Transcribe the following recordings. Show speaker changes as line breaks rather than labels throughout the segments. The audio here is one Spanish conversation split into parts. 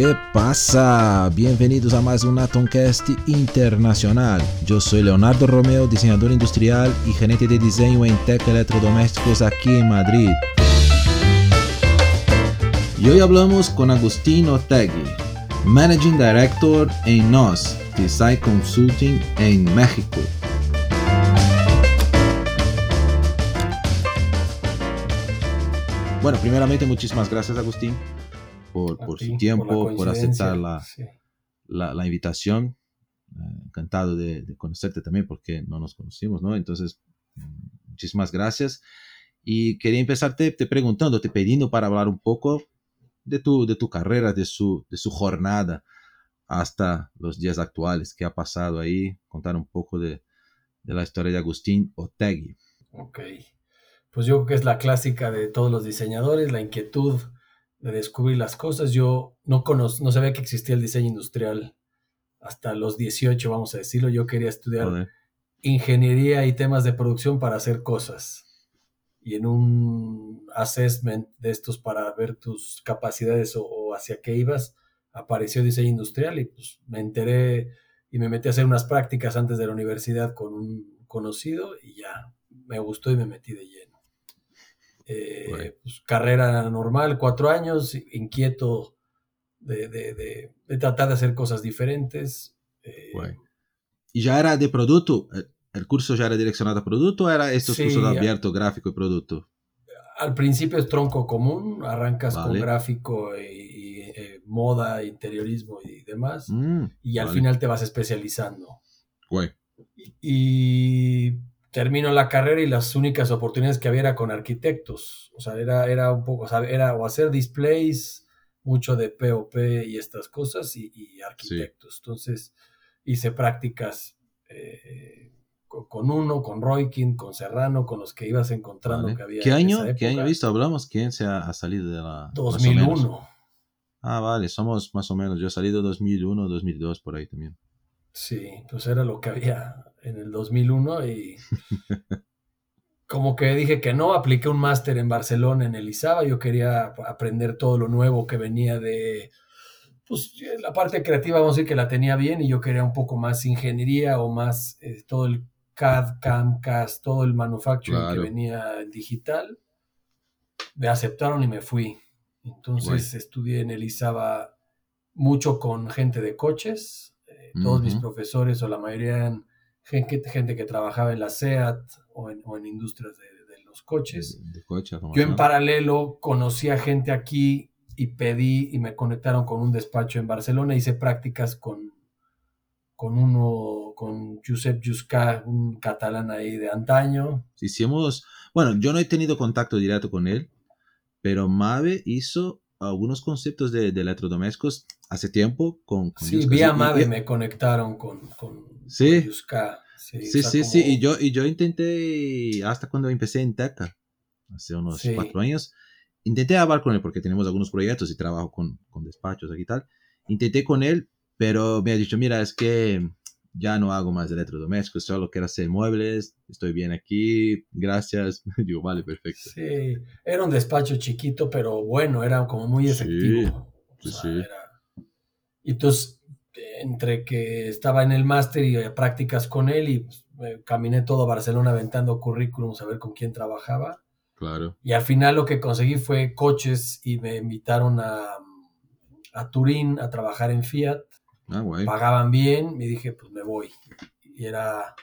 ¿Qué pasa? Bienvenidos a más un Atomcast internacional. Yo soy Leonardo Romeo, diseñador industrial y gerente de diseño en Tech Electrodomésticos aquí en Madrid. Y hoy hablamos con Agustín Otegui, Managing Director en NOS, Design Consulting en México. Bueno, primeramente muchísimas gracias Agustín por, por su tiempo, por, aceptar la, la, la invitación. Eh, encantado de, de, conocerte también porque no nos conocimos, ¿no? Entonces, mm, muchísimas gracias. Y quería empezarte te preguntando, te pidiendo para hablar un poco de tu, de tu carrera, de su, de su jornada hasta los días actuales, qué ha pasado ahí, contar un poco de, de la historia de Agustín Otegui.
Ok, pues yo creo que es la clásica de todos los diseñadores, la inquietud de descubrir las cosas. Yo no, conoz, no sabía que existía el diseño industrial hasta los 18, vamos a decirlo. Yo quería estudiar Joder. ingeniería y temas de producción para hacer cosas. Y en un assessment de estos para ver tus capacidades o, o hacia qué ibas, apareció diseño industrial y pues me enteré y me metí a hacer unas prácticas antes de la universidad con un conocido y ya me gustó y me metí de lleno. Eh, bueno. pues, carrera normal, cuatro años, inquieto de, de, de, de, tratar de hacer cosas diferentes.
Eh, bueno. ¿Y ya era de producto? ¿El curso ya era direccionado a producto o era estos sí, cursos de abierto, gráfico y producto?
Al principio es tronco común, arrancas vale. con gráfico y, y eh, moda, interiorismo y demás, mm, y al vale. final te vas especializando.
Bueno.
Y, y termino la carrera y las únicas oportunidades que había era con arquitectos. O sea, era, era un poco, o sea, era o hacer displays, mucho de POP y estas cosas, y, y arquitectos. Sí. Entonces, hice prácticas eh, con uno, con Roykin, con Serrano, con los que ibas encontrando
vale.
que había.
¿Qué año? ¿Qué año visto? Hablamos, ¿quién se ha, ha salido de la.
2001.
Ah, vale, somos más o menos. Yo he salido 2001, 2002, por ahí también.
Sí, pues era lo que había en el 2001 y como que dije que no, apliqué un máster en Barcelona en el ISABA, yo quería aprender todo lo nuevo que venía de, pues la parte creativa vamos a decir que la tenía bien y yo quería un poco más ingeniería o más eh, todo el CAD, CAM, CAS, todo el manufacturing claro. que venía digital. Me aceptaron y me fui. Entonces bueno. estudié en el ISABA mucho con gente de coches, todos uh -huh. mis profesores o la mayoría eran gente, gente que trabajaba en la SEAT o en, o en industrias de, de, los coches.
De, de coche,
Yo en paralelo conocí a gente aquí y pedí y me conectaron con un despacho en Barcelona, hice prácticas con, con uno, con Josep Jusca, un catalán ahí de antaño.
Hicimos, bueno, yo no he tenido contacto directo con él, pero Mave hizo algunos conceptos de, de electrodomésticos hace tiempo con, con
sí, vía Mave y, me conectaron con, con,
sí.
con Yuska.
Sí, sí, sí, como... sí, y yo, y yo intenté, hasta cuando empecé en Teca, hace unos sí. cuatro años, intenté hablar con él porque tenemos algunos proyectos y trabajo con, con despachos aquí y tal, intenté con él, pero me ha dicho, mira, es que ya no hago más electrodomésticos, solo quiero hacer muebles, estoy bien aquí, gracias. Digo, vale, perfecto.
Sí, era un despacho chiquito, pero bueno, era como muy efectivo.
Sí, sí. O sea, sí.
Era... Y entonces, entre que estaba en el máster y prácticas con él, y pues, caminé todo Barcelona aventando currículums a ver con quién trabajaba.
Claro.
Y al final lo que conseguí fue coches y me invitaron a, a Turín a trabajar en Fiat
Ah, guay.
Pagaban bien y dije, pues me voy. Y era,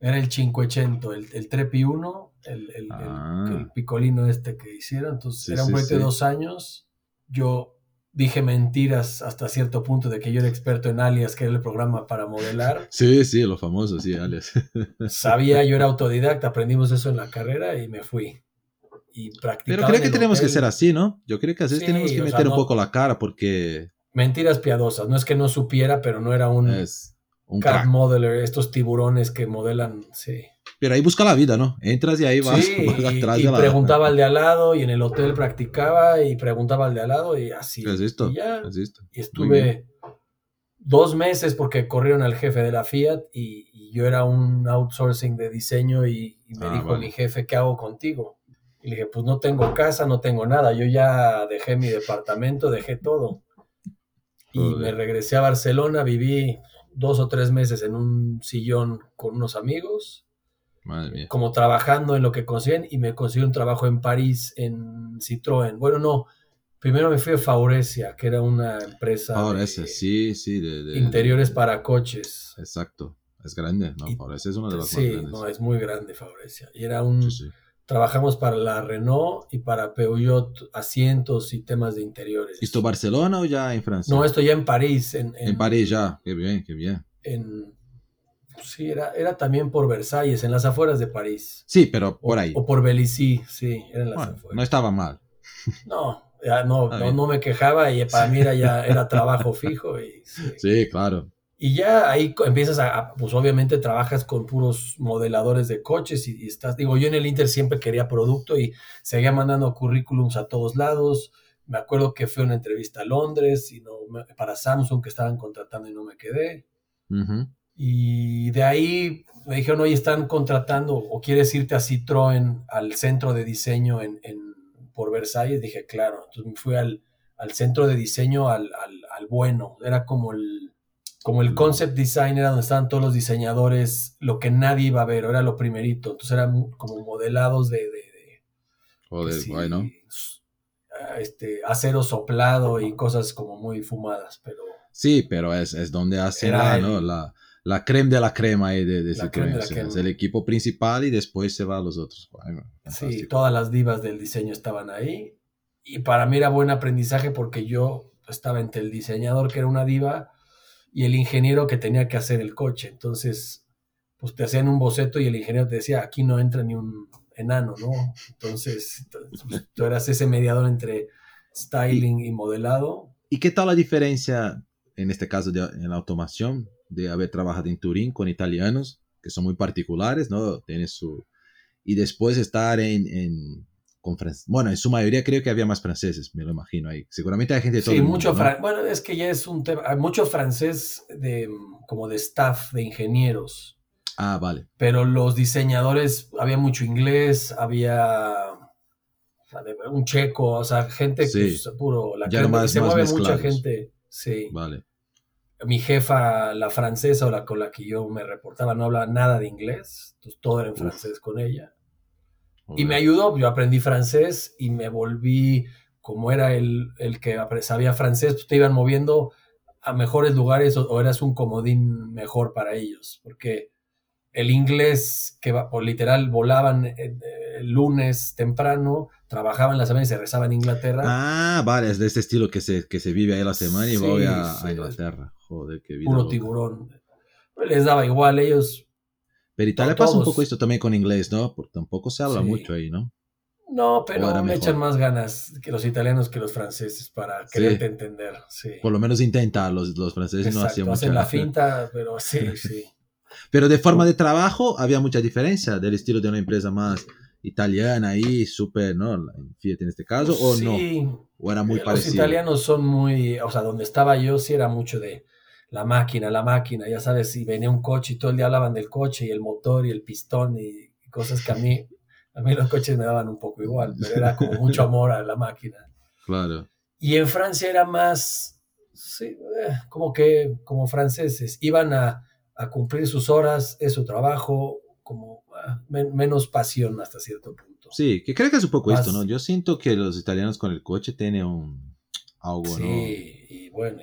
era el 500, el, el Trepi 1, el, el, ah. el, picolino este que hicieron. Entonces sí, era un proyecto sí, de dos años. Yo dije mentiras hasta cierto punto de que yo era experto en alias, que era el programa para modelar.
Sí, sí, lo famoso, sí, alias.
Sabía, yo era autodidacta, aprendimos eso en la carrera y me fui. Y
Pero creo que tenemos hotel. que ser así, ¿no? Yo creo que así sí, tenemos que meter sea, no... un poco la cara porque
mentiras piadosas. No es que no supiera, pero no era un,
es un
cat modeler, estos tiburones que modelan, sí.
Pero ahí busca la vida, ¿no? Entras y ahí vas,
sí, vas atrás y, de la... preguntaba al de al lado y en el hotel practicaba y preguntaba al de al lado y así.
¿Has visto?
Y, ya, y estuve dos meses porque corrieron al jefe de la Fiat y, y yo era un outsourcing de diseño y, y me ah, dijo vale. mi jefe, ¿qué hago contigo? Y le dije, pues no tengo casa, no tengo nada, yo ya dejé mi departamento, dejé todo Y me regresé a Barcelona, viví dos o tres meses en un sillón con unos amigos.
Madre mía.
Como trabajando en lo que consiguen y me conseguí un trabajo en París en Citroën. Bueno, no, primero me fui a Faurecia, que era una empresa.
Faurecia, sí, sí. De,
interiores para coches.
Exacto. Es grande, ¿no? Faurecia es una de las
más
grandes. Sí,
no, es muy grande Faurecia. Y era un. Trabajamos para la Renault y para Peugeot asientos y temas de interiores.
¿Esto Barcelona o ya en Francia?
No, esto ya en París. En,
en, París ya, qué bien, qué bien.
En, sí, era, era también por Versalles, en las afueras de París.
Sí, pero por ahí.
O, por Belizy, sí, eran las afueras.
No estaba mal.
No, ya no, no, no, me quejaba y para mí era ya era trabajo fijo. Y,
sí, claro.
Y ya ahí empiezas a, pues obviamente trabajas con puros modeladores de coches y, estás, digo, yo en el Inter siempre quería producto y seguía mandando currículums a todos lados. Me acuerdo que fue una entrevista a Londres y no, para Samsung que estaban contratando y no me quedé. Y de ahí me dijeron, oye, están contratando o quieres irte a Citroën al centro de diseño en, en por Versalles. Dije, claro. Entonces me fui al, al centro de diseño al, al, al bueno. Era como el como el concept design era donde estaban todos los diseñadores, lo que nadie iba a ver, era lo primerito. Entonces eran como modelados de.
de,
Este, acero soplado y cosas como muy fumadas, pero.
Sí, pero es, es donde hacen la, ¿no? la, la, creme de la crema de, de, Es el equipo principal y después se va a los otros.
sí, todas las divas del diseño estaban ahí. Y para mí era buen aprendizaje porque yo estaba entre el diseñador, que era una diva, y el ingeniero que tenía que hacer el coche. Entonces, pues te hacían un boceto y el ingeniero te decía, aquí no entra ni un enano, ¿no? Entonces, pues, tú eras ese mediador entre styling y modelado.
¿Y qué tal la diferencia, en este caso, de, en la automación, de haber trabajado en Turín con italianos, que son muy particulares, ¿no? Tiene su... Y después estar en bueno, en su mayoría creo que había más franceses, me lo imagino ahí. Seguramente hay gente de todo
Sí, mucho bueno, es que ya es un tema, hay mucho francés de, como de staff, de ingenieros.
Ah, vale.
Pero los diseñadores, había mucho inglés, había un checo, o sea, gente que es puro, la
ya más,
se mueve mucha gente, sí.
Vale.
Mi jefa, la francesa o la con la que yo me reportaba, no hablaba nada de inglés, entonces todo era en francés con ella. Y me ayudó, yo aprendí francés y me volví, como era el, el que sabía francés, pues te iban moviendo a mejores lugares o, eras un comodín mejor para ellos, porque el inglés, que por literal volaban el, lunes temprano, trabajaban la semana y se rezaba en Inglaterra.
Ah, vale, es de este estilo que se, que se vive ahí la semana y voy a, Inglaterra. Joder, qué vida.
Puro tiburón. Les daba igual, ellos
pero Italia pasa un poco esto también con inglés, ¿no? Porque tampoco se habla mucho ahí, ¿no?
No, pero me echan más ganas que los italianos que los franceses para quererte entender. Sí.
Por lo menos intentar, los, los franceses no hacían
mucho. Hacen la finta, pero sí, sí.
pero de forma de trabajo había mucha diferencia del estilo de una empresa más italiana ahí, súper, ¿no? Fiat en este caso, o no. O era muy parecido.
Los italianos son muy, o sea, donde estaba yo sí era mucho de la máquina, la máquina, ya sabes, si venía un coche y todo el día hablaban del coche y el motor y el pistón y, cosas que a mí, a mí los coches me daban un poco igual, pero era como mucho amor a la máquina.
Claro.
Y en Francia era más, sí, eh, como que, como franceses, iban a, cumplir sus horas, es su trabajo, como ah, menos pasión hasta cierto punto.
Sí, que creo que es un poco esto, ¿no? Yo siento que los italianos con el coche tienen un algo,
sí, y bueno,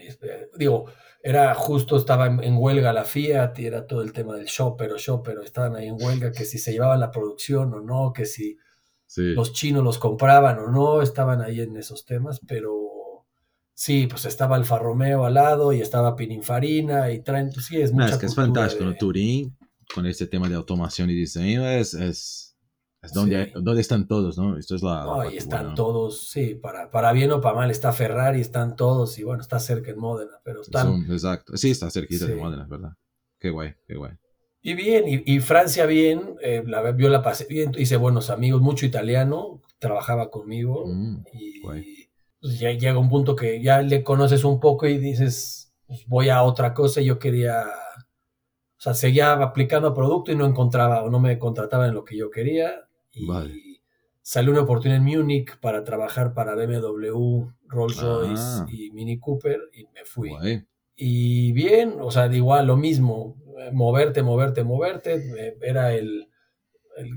digo, era justo, estaba en, huelga la Fiat y era todo el tema del show, pero show, pero estaban ahí en huelga, que si se llevaban la producción o no, que si los chinos los compraban o no, estaban ahí en esos temas, pero sí, pues estaba Alfa Romeo al lado y estaba Pininfarina y traen, pues sí, es mucha
Es que es fantástico, Turín, con este tema de automación y diseño, es, es es donde, están todos, ¿no? Esto es la.
No, y están todos, sí, para, para bien o para mal. Está Ferrari, están todos, y bueno, está cerca en Módena, pero están.
exacto. Sí, está cerquita de Módena, ¿verdad? Qué guay, qué guay.
Y bien, y, Francia bien, eh, la, yo la pasé bien, hice buenos amigos, mucho italiano, trabajaba conmigo, mm, y pues, ya llega un punto que ya le conoces un poco y dices, pues voy a otra cosa, y yo quería. O sea, seguía aplicando producto y no encontraba o no me contrataba en lo que yo quería y salió una oportunidad en Múnich para trabajar para BMW, Rolls Royce ah. y Mini Cooper y me fui. Y bien, o sea, igual lo mismo, moverte, moverte, moverte, era el,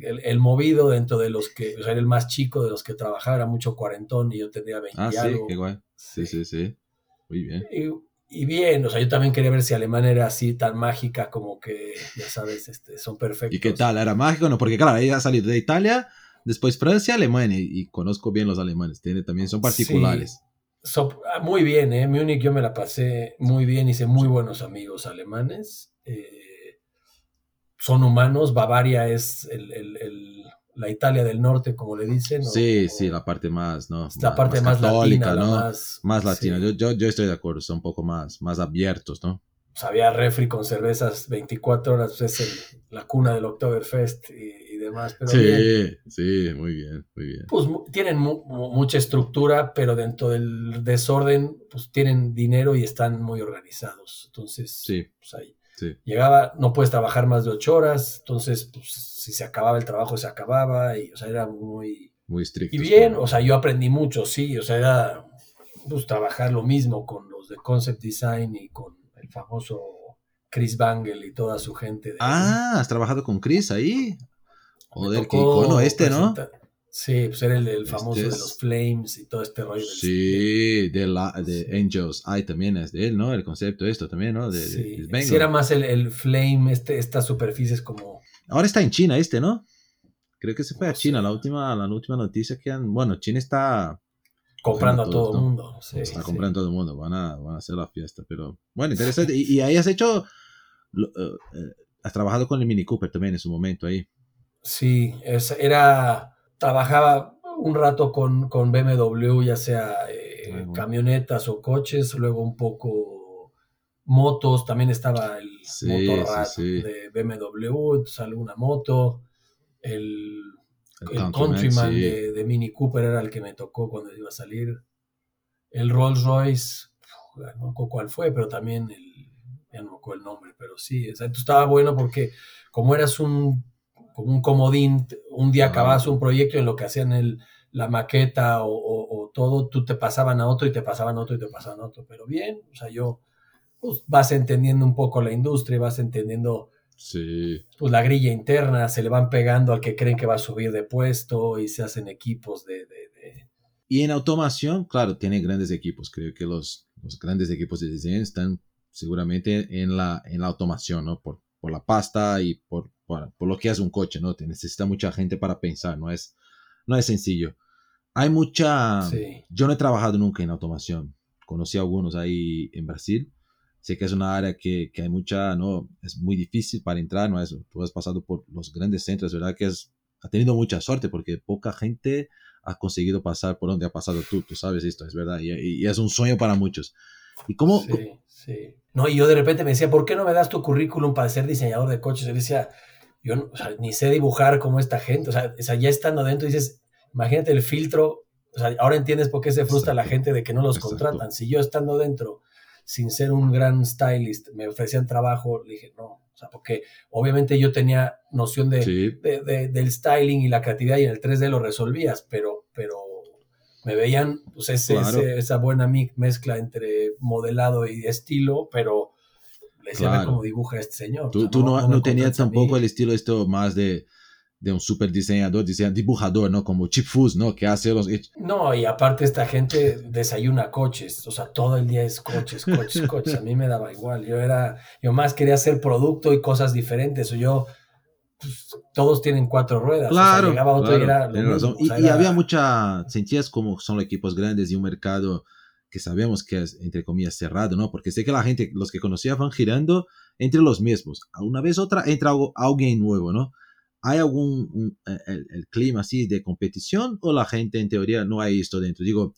el, movido dentro de los que, o sea, era el más chico de los que trabajaba, era mucho cuarentón y yo tenía 20
ah, sí, qué guay. Sí, sí, sí. Muy bien.
Y, bien, o sea, yo también quería ver si Alemania era así tan mágica como que, ya sabes, este, son perfectos.
¿Y qué tal? ¿Era mágico? No, porque claro, ella ha salido de Italia Después Francia, Alemania, y, conozco bien los alemanes, tiene, también son particulares.
Ah, muy bien, ¿eh? Múnich yo me la pasé muy bien, hice muy buenos amigos alemanes. Eh, son humanos, Bavaria es la Italia del norte, como le dicen.
Sí, sí, la parte más, ¿no?
La parte más, católica,
¿no?
Más,
más latina. Yo, yo, estoy de acuerdo, son un poco más, más abiertos, ¿no?
Pues había refri con cervezas 24 horas, pues es la cuna del Oktoberfest y, demás. Pero
sí, sí, muy bien, muy bien.
Pues tienen mucha estructura, pero dentro del desorden, pues tienen dinero y están muy organizados. Entonces,
sí.
pues ahí. Llegaba, no puedes trabajar más de ocho horas, entonces, pues, si se acababa el trabajo, se acababa, y, o sea, era muy...
Muy estricto.
Y bien, o sea, yo aprendí mucho, sí, o sea, era, pues, trabajar lo mismo con los de Concept Design y con el famoso Chris Bangle y toda su gente.
ah, has trabajado con Chris ahí. Joder, qué icono este, ¿no?
Sí, pues era el, famoso de los Flames y todo este rollo.
Sí, de, la, de Angels Eye también es de él, ¿no? El concepto esto también, ¿no? De,
sí, sí era más el, Flame, este, estas superficies como...
Ahora está en China este, ¿no? Creo que se fue a China, la última, la última noticia que han... Bueno, China está...
Comprando a todo el mundo. Sí,
está comprando a todo el mundo, van a, van a hacer la fiesta, pero... Bueno, interesante. y, ahí has hecho... Eh, eh, has trabajado con el Mini Cooper también en su momento ahí.
Sí, era, trabajaba un rato con, con BMW, ya sea eh, camionetas o coches, luego un poco motos, también estaba el motor de BMW, entonces alguna moto, el, Countryman de, Mini Cooper era el que me tocó cuando iba a salir, el Rolls Royce, no sé cuál fue, pero también el, ya no me acuerdo el nombre, pero sí, estaba bueno porque como eras un como un comodín, un día acabas un proyecto en lo que hacían el, la maqueta o, todo, tú te pasaban a otro y te pasaban a otro y te pasaban a otro, pero bien, o sea, yo, pues vas entendiendo un poco la industria, vas entendiendo
sí.
pues, la grilla interna, se le van pegando al que creen que va a subir de puesto y se hacen equipos de...
Y en automación, claro, tiene grandes equipos, creo que los, los grandes equipos de diseño están seguramente en la, en la automación, ¿no? Por, por la pasta y por por, lo que es un coche, ¿no? Te necesita mucha gente para pensar, no es, no es sencillo. Hay mucha... Yo no he trabajado nunca en automación. Conocí a algunos ahí en Brasil. Sé que es una área que, que hay mucha, ¿no? Es muy difícil para entrar, ¿no? Eso, tú has pasado por los grandes centros, ¿verdad? Que es, ha tenido mucha suerte porque poca gente ha conseguido pasar por donde ha pasado tú, tú sabes esto, es verdad. Y, y es un sueño para muchos. ¿Y cómo?
Sí, sí. No, y yo de repente me decía, ¿por qué no me das tu currículum para ser diseñador de coches? Y decía, yo ni sé dibujar como esta gente, o sea, ya estando adentro dices, imagínate el filtro, o sea, ahora entiendes por qué se frustra la gente de que no los contratan. Si yo estando dentro, sin ser un gran stylist, me ofrecían trabajo, le dije, no, o sea, porque obviamente yo tenía noción de, del styling y la creatividad y en el 3D lo resolvías, pero, pero me veían pues esa buena mezcla entre modelado y estilo, pero decía, cómo dibuja este señor.
Tú, tú no, no, tenías tampoco el estilo esto más de, de un super diseñador, dibujador, ¿no? Como Chip Foose, ¿no? Que hace los...
No, y aparte esta gente desayuna coches, o sea, todo el día es coches, coches, coches. A mí me daba igual. Yo era, yo más quería hacer producto y cosas diferentes. O yo, pues, todos tienen cuatro ruedas.
Claro, llegaba otro y era... y, había mucha, sentías como son los equipos grandes y un mercado que sabemos que es, entre comillas, cerrado, ¿no? Porque sé que la gente, los que conocía van girando entre los mismos. Una vez otra entra algo, alguien nuevo, ¿no? ¿Hay algún eh, el, clima así de competición o la gente en teoría no hay esto dentro? Digo,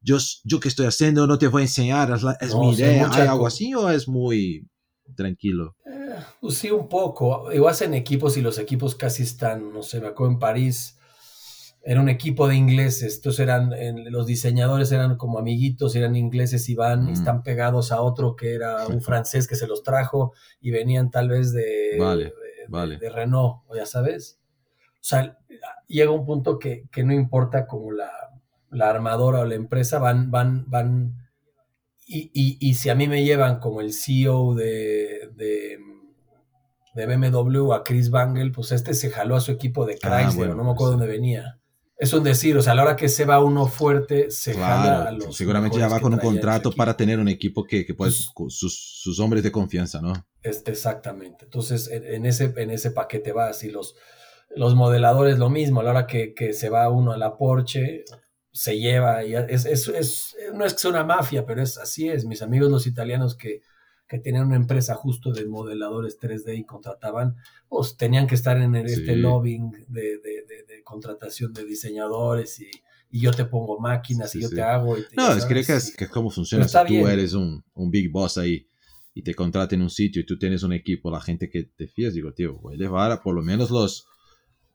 yo, yo que estoy haciendo no te voy a enseñar, es, mi idea. ¿Hay algo así o es muy tranquilo?
Eh, pues sí, un poco. Igual en equipos y los equipos casi están, no sé, me acuerdo en París era un equipo de ingleses, entonces eran, los diseñadores eran como amiguitos, eran ingleses y van, y mm. están pegados a otro que era un francés que se los trajo y venían tal vez de,
vale, vale.
de, Renault, ya sabes. O sea, llega un punto que, no importa como la, armadora o la empresa, van, van, van, y, si a mí me llevan como el CEO de, de, BMW a Chris Bangle, pues este se jaló a su equipo de ah, Chrysler, no me acuerdo pues dónde venía. Es un decir, o sea, a la hora que se va uno fuerte, se jala a los.
Seguramente ya va con un contrato para tener un equipo que, que puede, pues sus, sus, hombres de confianza, ¿no?
exactamente. Entonces, en, ese, en ese paquete vas y los, los modeladores lo mismo, a la hora que, que se va uno a la Porsche, se lleva, y es, es, es, no es que sea una mafia, pero es así es. Mis amigos los italianos que, que tenían una empresa justo de modeladores 3D y contrataban, pues tenían que estar en este lobbying de, de, de, contratación de diseñadores y, y, yo te pongo máquinas y yo te hago. Y
no, es que, es que es como funciona. Si tú eres un, un, big boss ahí y te contratan en un sitio y tú tienes un equipo, la gente que te fías, digo, tío, voy a llevar a por lo menos los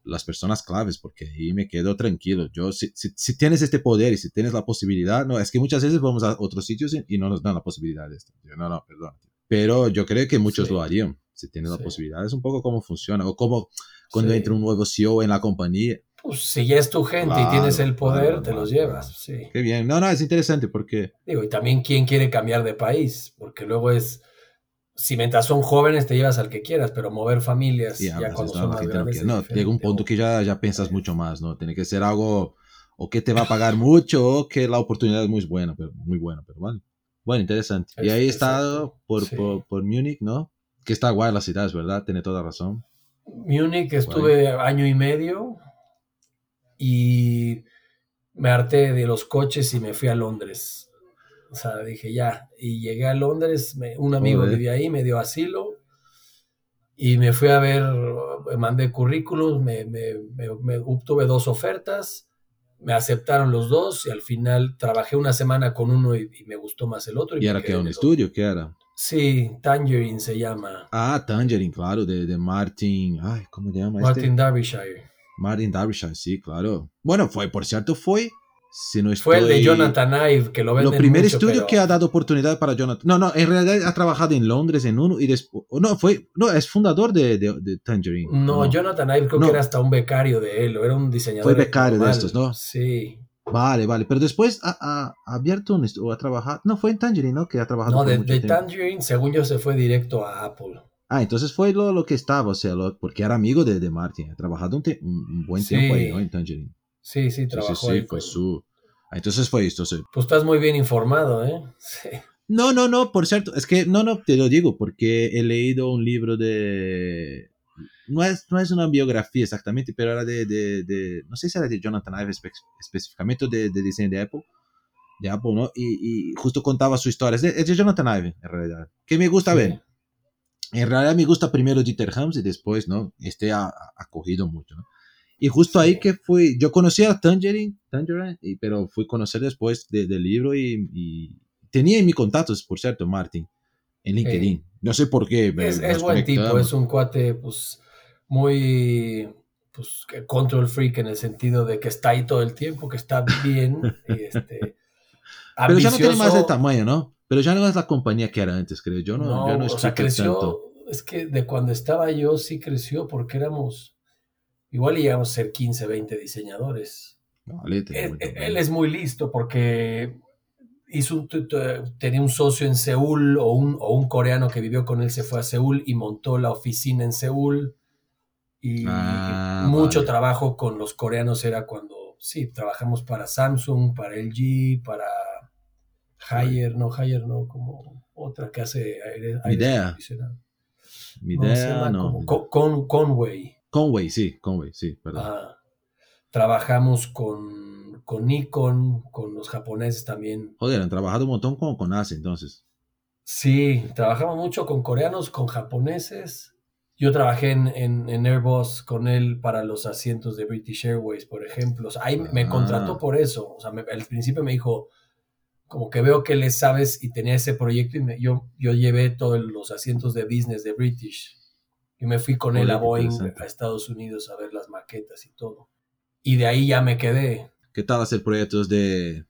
las personas claves, porque ahí me quedo tranquilo. Yo, si, si, tienes este poder y si tienes la posibilidad, no, es que muchas veces vamos a otros sitios y, no nos dan la posibilidad de esto. no, no, perdón. Pero yo creo que muchos lo harían, si tienes la posibilidad. Es un poco cómo funciona, o cómo cuando entra un nuevo CEO en la compañía.
Pues si ya es tu gente y tienes el poder, te los llevas, sí.
Qué bien. No, no, es interesante porque...
Digo, y también quién quiere cambiar de país, porque luego es si mientras son jóvenes te llevas al que quieras, pero mover familias ya cuando son más grandes.
No, llega un punto que ya, ya piensas mucho más, ¿no? Tiene que ser algo o que te va a pagar mucho o que la oportunidad es muy buena, pero muy buena, pero bueno. Bueno, interesante. y ahí he estado por, por, por, Múnich, ¿no? Que está guay la ciudad, es verdad, tiene toda razón.
Múnich estuve año y medio y me harté de los coches y me fui a Londres o sea, dije ya. Y llegué a Londres, un amigo vivía ahí, me dio asilo y me fui a ver, mandé currículums, me, me, me, obtuve dos ofertas, me aceptaron los dos y al final trabajé una semana con uno y, me gustó más el otro.
¿Y, era que un estudio? ¿Qué era?
Sí, Tangerine se llama.
Ah, Tangerine, claro, de, de Martin, ay, ¿cómo se llama?
Martin este? Derbyshire.
Martin Derbyshire, sí, claro. Bueno, fue, por cierto, fue
fue el de Jonathan Ive, que lo venden
Lo primer estudio que ha dado oportunidad para Jonathan. No, no, en realidad ha trabajado en Londres en uno y después. No, fue. No, es fundador de, de, Tangerine.
No, Jonathan Ive creo que era hasta un becario de él, o era un diseñador.
Fue becario de estos, ¿no?
Sí.
Vale, vale. Pero después ha, abierto un o ha trabajado. No, fue en Tangerine, ¿no? Que ha trabajado.
No, de, de Tangerine, según yo, se fue directo a Apple.
Ah, entonces fue lo, lo que estaba, o sea, porque era amigo de, de Martin. Ha trabajado un, buen tiempo ahí, ¿no? En Tangerine.
Sí, sí, trabajó. Sí,
sí, fue su entonces fue esto, sí.
Pues estás muy bien informado, ¿eh? Sí.
No, no, no, por cierto, es que no, no, te lo digo porque he leído un libro de... No es, no es una biografía exactamente, pero era de, de, de no sé si era de Jonathan Ive específicamente de, de diseño de Apple, de Apple, ¿no? Y, y justo contaba su historia, es de, es de, Jonathan Ive en realidad, que me gusta ver. En realidad me gusta primero Dieter Hams y después, ¿no? Este ha, ha cogido mucho, ¿no? Y justo ahí que fui, yo conocí a Tangerine, Tangerine pero fui a conocer después del libro y, tenía en mi contactos, por cierto, Martin, en LinkedIn. No sé por qué.
es, buen tipo, es un cuate, pues, muy, pues, control freak en el sentido de que está ahí todo el tiempo, que está bien, este,
Pero ya no tiene más de tamaño, ¿no? Pero ya no es la compañía que era antes, creo. Yo no, no, o sea,
creció, es que de cuando estaba yo sí creció porque éramos Igual llegamos a ser 15, 20 diseñadores. él, es muy listo porque hizo tenía un socio en Seúl o un, o un, coreano que vivió con él se fue a Seúl y montó la oficina en Seúl. Y ah, mucho trabajo con los coreanos era cuando, sí, trabajamos para Samsung, para LG, para Haier, no, Haier no, como otra que hace
aire, Mi idea. Mi idea, no.
Con, Conway.
Conway, sí, Conway, sí, perdón.
trabajamos con, con, Nikon, con los japoneses también.
Joder, han trabajado un montón con, con ASE entonces.
Sí, trabajamos mucho con coreanos, con japoneses. Yo trabajé en, en, Airbus con él para los asientos de British Airways, por ejemplo. ahí me ah. contrató por eso. O sea, al principio me dijo, como que veo que le sabes y tenía ese proyecto y yo, yo llevé todos los asientos de business de British. Yo me fui con él a Boeing a Estados Unidos a ver las maquetas y todo. Y de ahí ya me quedé.
¿Qué tal hacer proyectos de,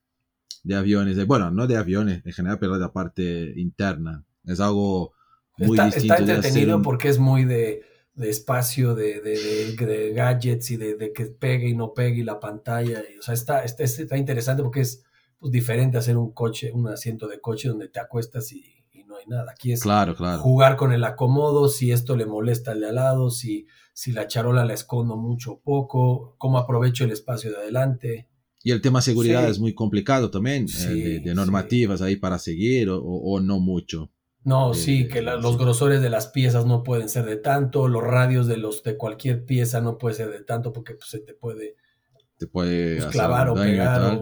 de aviones? bueno, no de aviones en general, pero de la parte interna. Es algo muy
está, distinto. Está entretenido porque es muy de, de espacio, de, de, gadgets y de, que pegue y no pegue y la pantalla. o sea, está, está, está interesante porque es pues, diferente hacer un coche, un asiento de coche donde te acuestas y, nada. Aquí es
claro, claro.
jugar con el acomodo, si esto le molesta al de al lado, si, si la charola la escondo mucho o poco, cómo aprovecho el espacio de adelante.
Y el tema seguridad es muy complicado también, eh, de, normativas ahí para seguir o, no mucho.
No, sí, eh, que los grosores de las piezas no pueden ser de tanto, los radios de los de cualquier pieza no puede ser de tanto porque pues, se te puede,
te puede
pues, clavar o pegar.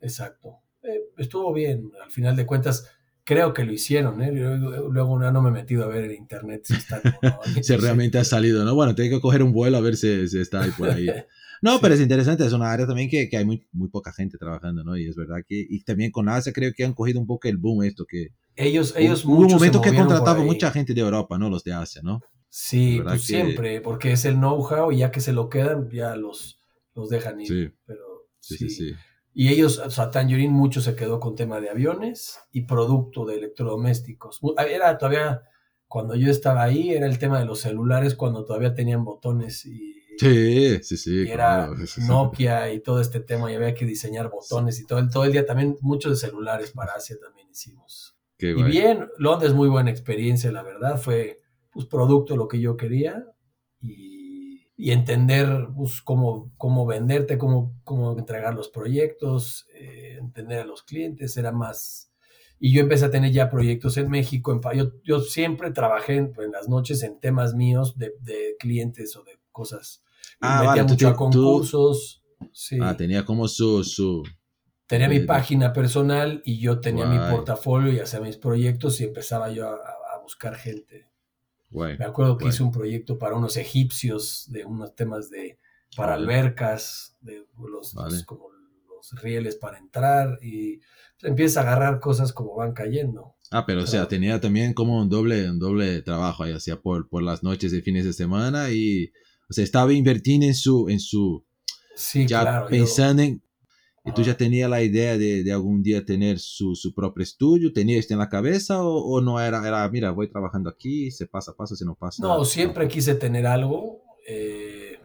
Exacto. Eh, estuvo bien, al final de cuentas creo que lo hicieron, ¿eh? Luego no me he metido a ver en internet si está.
si realmente ha salido, ¿no? Bueno, tengo que coger un vuelo a ver si, si está ahí por ahí. No, pero es interesante, es una área también que, que, hay muy, muy poca gente trabajando, ¿no? Y es verdad que, y también con ASA creo que han cogido un poco el boom esto, que
ellos, ellos
Hubo un momento que contratado mucha gente de Europa, ¿no? Los de Asia, ¿no?
Sí, pues siempre, porque es el know-how y ya que se lo quedan, ya los, los dejan ir. Sí. Pero, sí, sí, sí. Y ellos, o sea, Tangerine mucho se quedó con tema de aviones y producto de electrodomésticos. Era todavía, cuando yo estaba ahí, era el tema de los celulares cuando todavía tenían botones y...
Sí, sí, sí.
era Nokia y todo este tema y había que diseñar botones y todo el, todo el día también muchos de celulares para Asia también hicimos y bien, Londres muy buena experiencia, la verdad, fue pues, producto de lo que yo quería y, y entender pues, cómo, cómo venderte, cómo, cómo entregar los proyectos, eh, entender a los clientes, era más... Y yo empecé a tener ya proyectos en México. En, yo, yo siempre trabajé en, las noches en temas míos de, de clientes o de cosas.
Ah, metía mucho a concursos. Sí. Ah, tenía como su, su,
Tenía mi página personal y yo tenía mi portafolio y hacía mis proyectos y empezaba yo a, buscar gente. Me acuerdo que hice un proyecto para unos egipcios de unos temas de para albercas, de los, como los rieles para entrar y empieza a agarrar cosas como van cayendo.
Ah, pero o sea, tenía también como un doble, un doble trabajo ahí, hacía por, por las noches de fines de semana y, o sea, estaba invirtiendo en su, en su,
sí,
ya
claro,
pensando en ¿Y tú ya tenías la idea de, de algún día tener su, su, propio estudio? ¿Tenías esto en la cabeza o, o, no era, era, mira, voy trabajando aquí, se pasa, pasa, si no pasa?
No, siempre quise tener algo. Eh,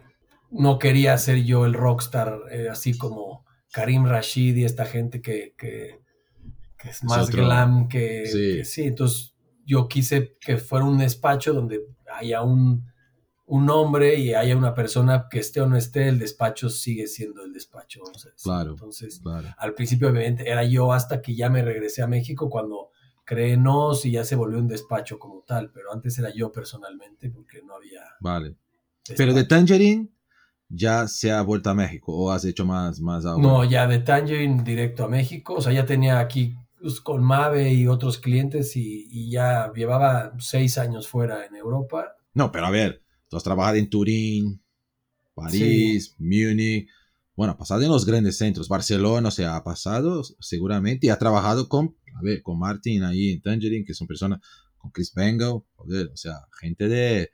no quería ser yo el rockstar, eh, así como Karim Rashid y esta gente que, que, que es más glam que sí. que sí. Entonces yo quise que fuera un despacho donde haya un un nombre y haya una persona que esté o no esté, el despacho sigue siendo el despacho.
Claro.
Entonces, al principio, obviamente, era yo hasta que ya me regresé a México cuando creé NOS y ya se volvió un despacho como tal, pero antes era yo personalmente porque no había.
Vale. Pero de Tangerine ya se ha vuelto a México o has hecho más, más
ahora? No, ya de Tangerine directo a México. O sea, ya tenía aquí pues, con Mave y otros clientes y, y ya llevaba seis años fuera en Europa.
No, pero a ver, Tú has trabajado en Turín, París, Múnich. Bueno, ha pasado en los grandes centros. Barcelona, se ha pasado seguramente. Y ha trabajado con, a ver, con Martin ahí en Tangerine, que son personas, con Chris Bengal, o sea, gente de,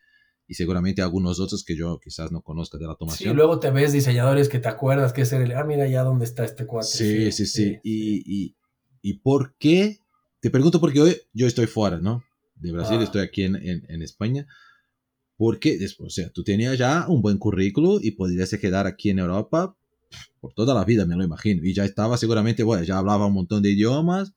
y seguramente algunos otros que yo quizás no conozca de la automación.
Sí, luego te ves diseñadores que te acuerdas que es el, ah, mira ya dónde está este cuate.
Sí, sí, sí. Y, y, y, por qué? Te pregunto porque hoy yo estoy fuera, ¿no? De Brasil, ah. estoy aquí en, en, en España. Porque, o sea, tú tenías ya un buen currículo y podrías quedar aquí en Europa por toda la vida, me lo imagino. Y ya estaba seguramente, bueno, ya hablaba un montón de idiomas,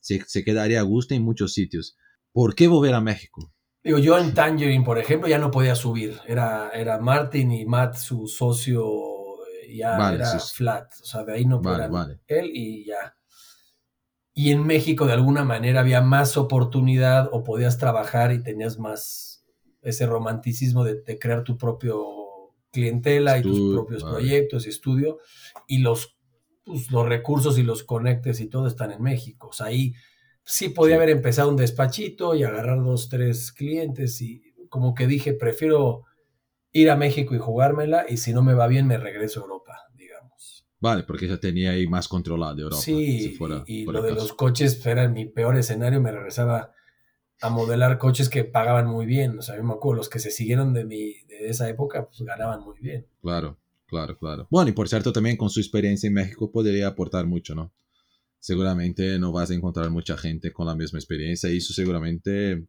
se, se quedaría a gusto en muchos sitios. ¿Por qué volver a México?
Digo, yo en Tangerine, por ejemplo, ya no podía subir. Era, era Martin y Matt, su socio, ya era flat. O sea, de ahí no podía. Él y ya. Y en México, de alguna manera, había más oportunidad o podías trabajar y tenías más ese romanticismo de, crear tu propio clientela y tus propios proyectos y estudio, y los, pues, los recursos y los conectes y todo están en México. O sea, ahí sí podía haber empezado un despachito y agarrar dos, tres clientes y como que dije, prefiero ir a México y jugármela y si no me va bien me regreso a Europa, digamos.
Vale, porque ya tenía ahí más controlado Europa.
Sí, y, lo de los coches era mi peor escenario, me regresaba a modelar coches que pagaban muy bien. O sea, yo me acuerdo, los que se siguieron de, mi, de esa época, pues ganaban muy bien.
Claro, claro, claro. Bueno, y por cierto, también con su experiencia en México podría aportar mucho, ¿no? Seguramente no vas a encontrar mucha gente con la misma experiencia y eso seguramente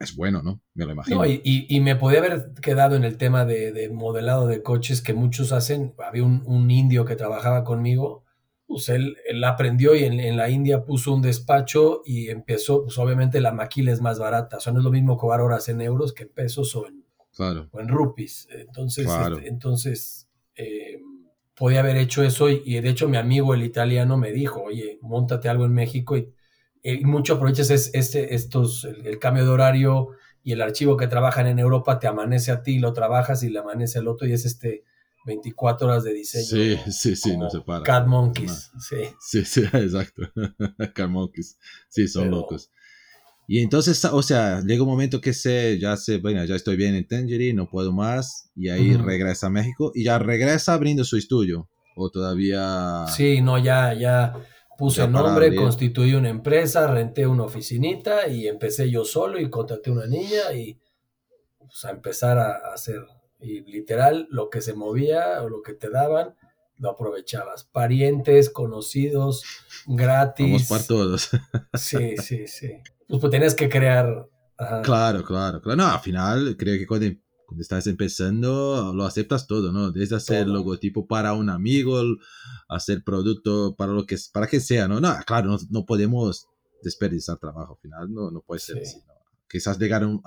es bueno, ¿no? Me lo imagino.
y, me podía haber quedado en el tema de, modelado de coches que muchos hacen. Había un, indio que trabajaba conmigo, pues él, él aprendió y en, la India puso un despacho y empezó, pues obviamente la maquila es más barata, o sea, no es lo mismo cobrar horas en euros que en pesos o en,
claro.
o en rupees. Entonces, este, entonces eh, podía haber hecho eso y, de hecho mi amigo el italiano me dijo, oye, montate algo en México y, mucho aprovechas este, estos, el, cambio de horario y el archivo que trabajan en Europa te amanece a ti, lo trabajas y le amanece al otro y es este 24 horas de diseño.
Sí, sí, sí, no se para.
Cat Monkeys, sí.
Sí, sí, exacto. Cat Monkeys, sí, son locos. Y entonces, o sea, llega un momento que sé, ya sé, bueno, ya estoy bien en Tangerine, no puedo más, y ahí regresa a México, y ya regresa abriendo su estudio, o todavía...
Sí, no, ya, ya puse nombre, constituí una empresa, renté una oficinita, y empecé yo solo, y contraté una niña, y pues, a empezar a, hacer, y literal, lo que se movía, o lo que te daban, lo aprovechabas. Parientes, conocidos, gratis.
Vamos para todos.
Sí, sí, sí pues, pues tienes que crear.
Claro, claro, claro. No, al final creo que cuando, estás empezando lo aceptas todo, ¿no? Desde hacer logotipo para un amigo, hacer producto para lo que para que sea, ¿no? No, claro, no, podemos desperdiciar trabajo al final, no, no puede ser así, ¿no? Quizás llegar a un,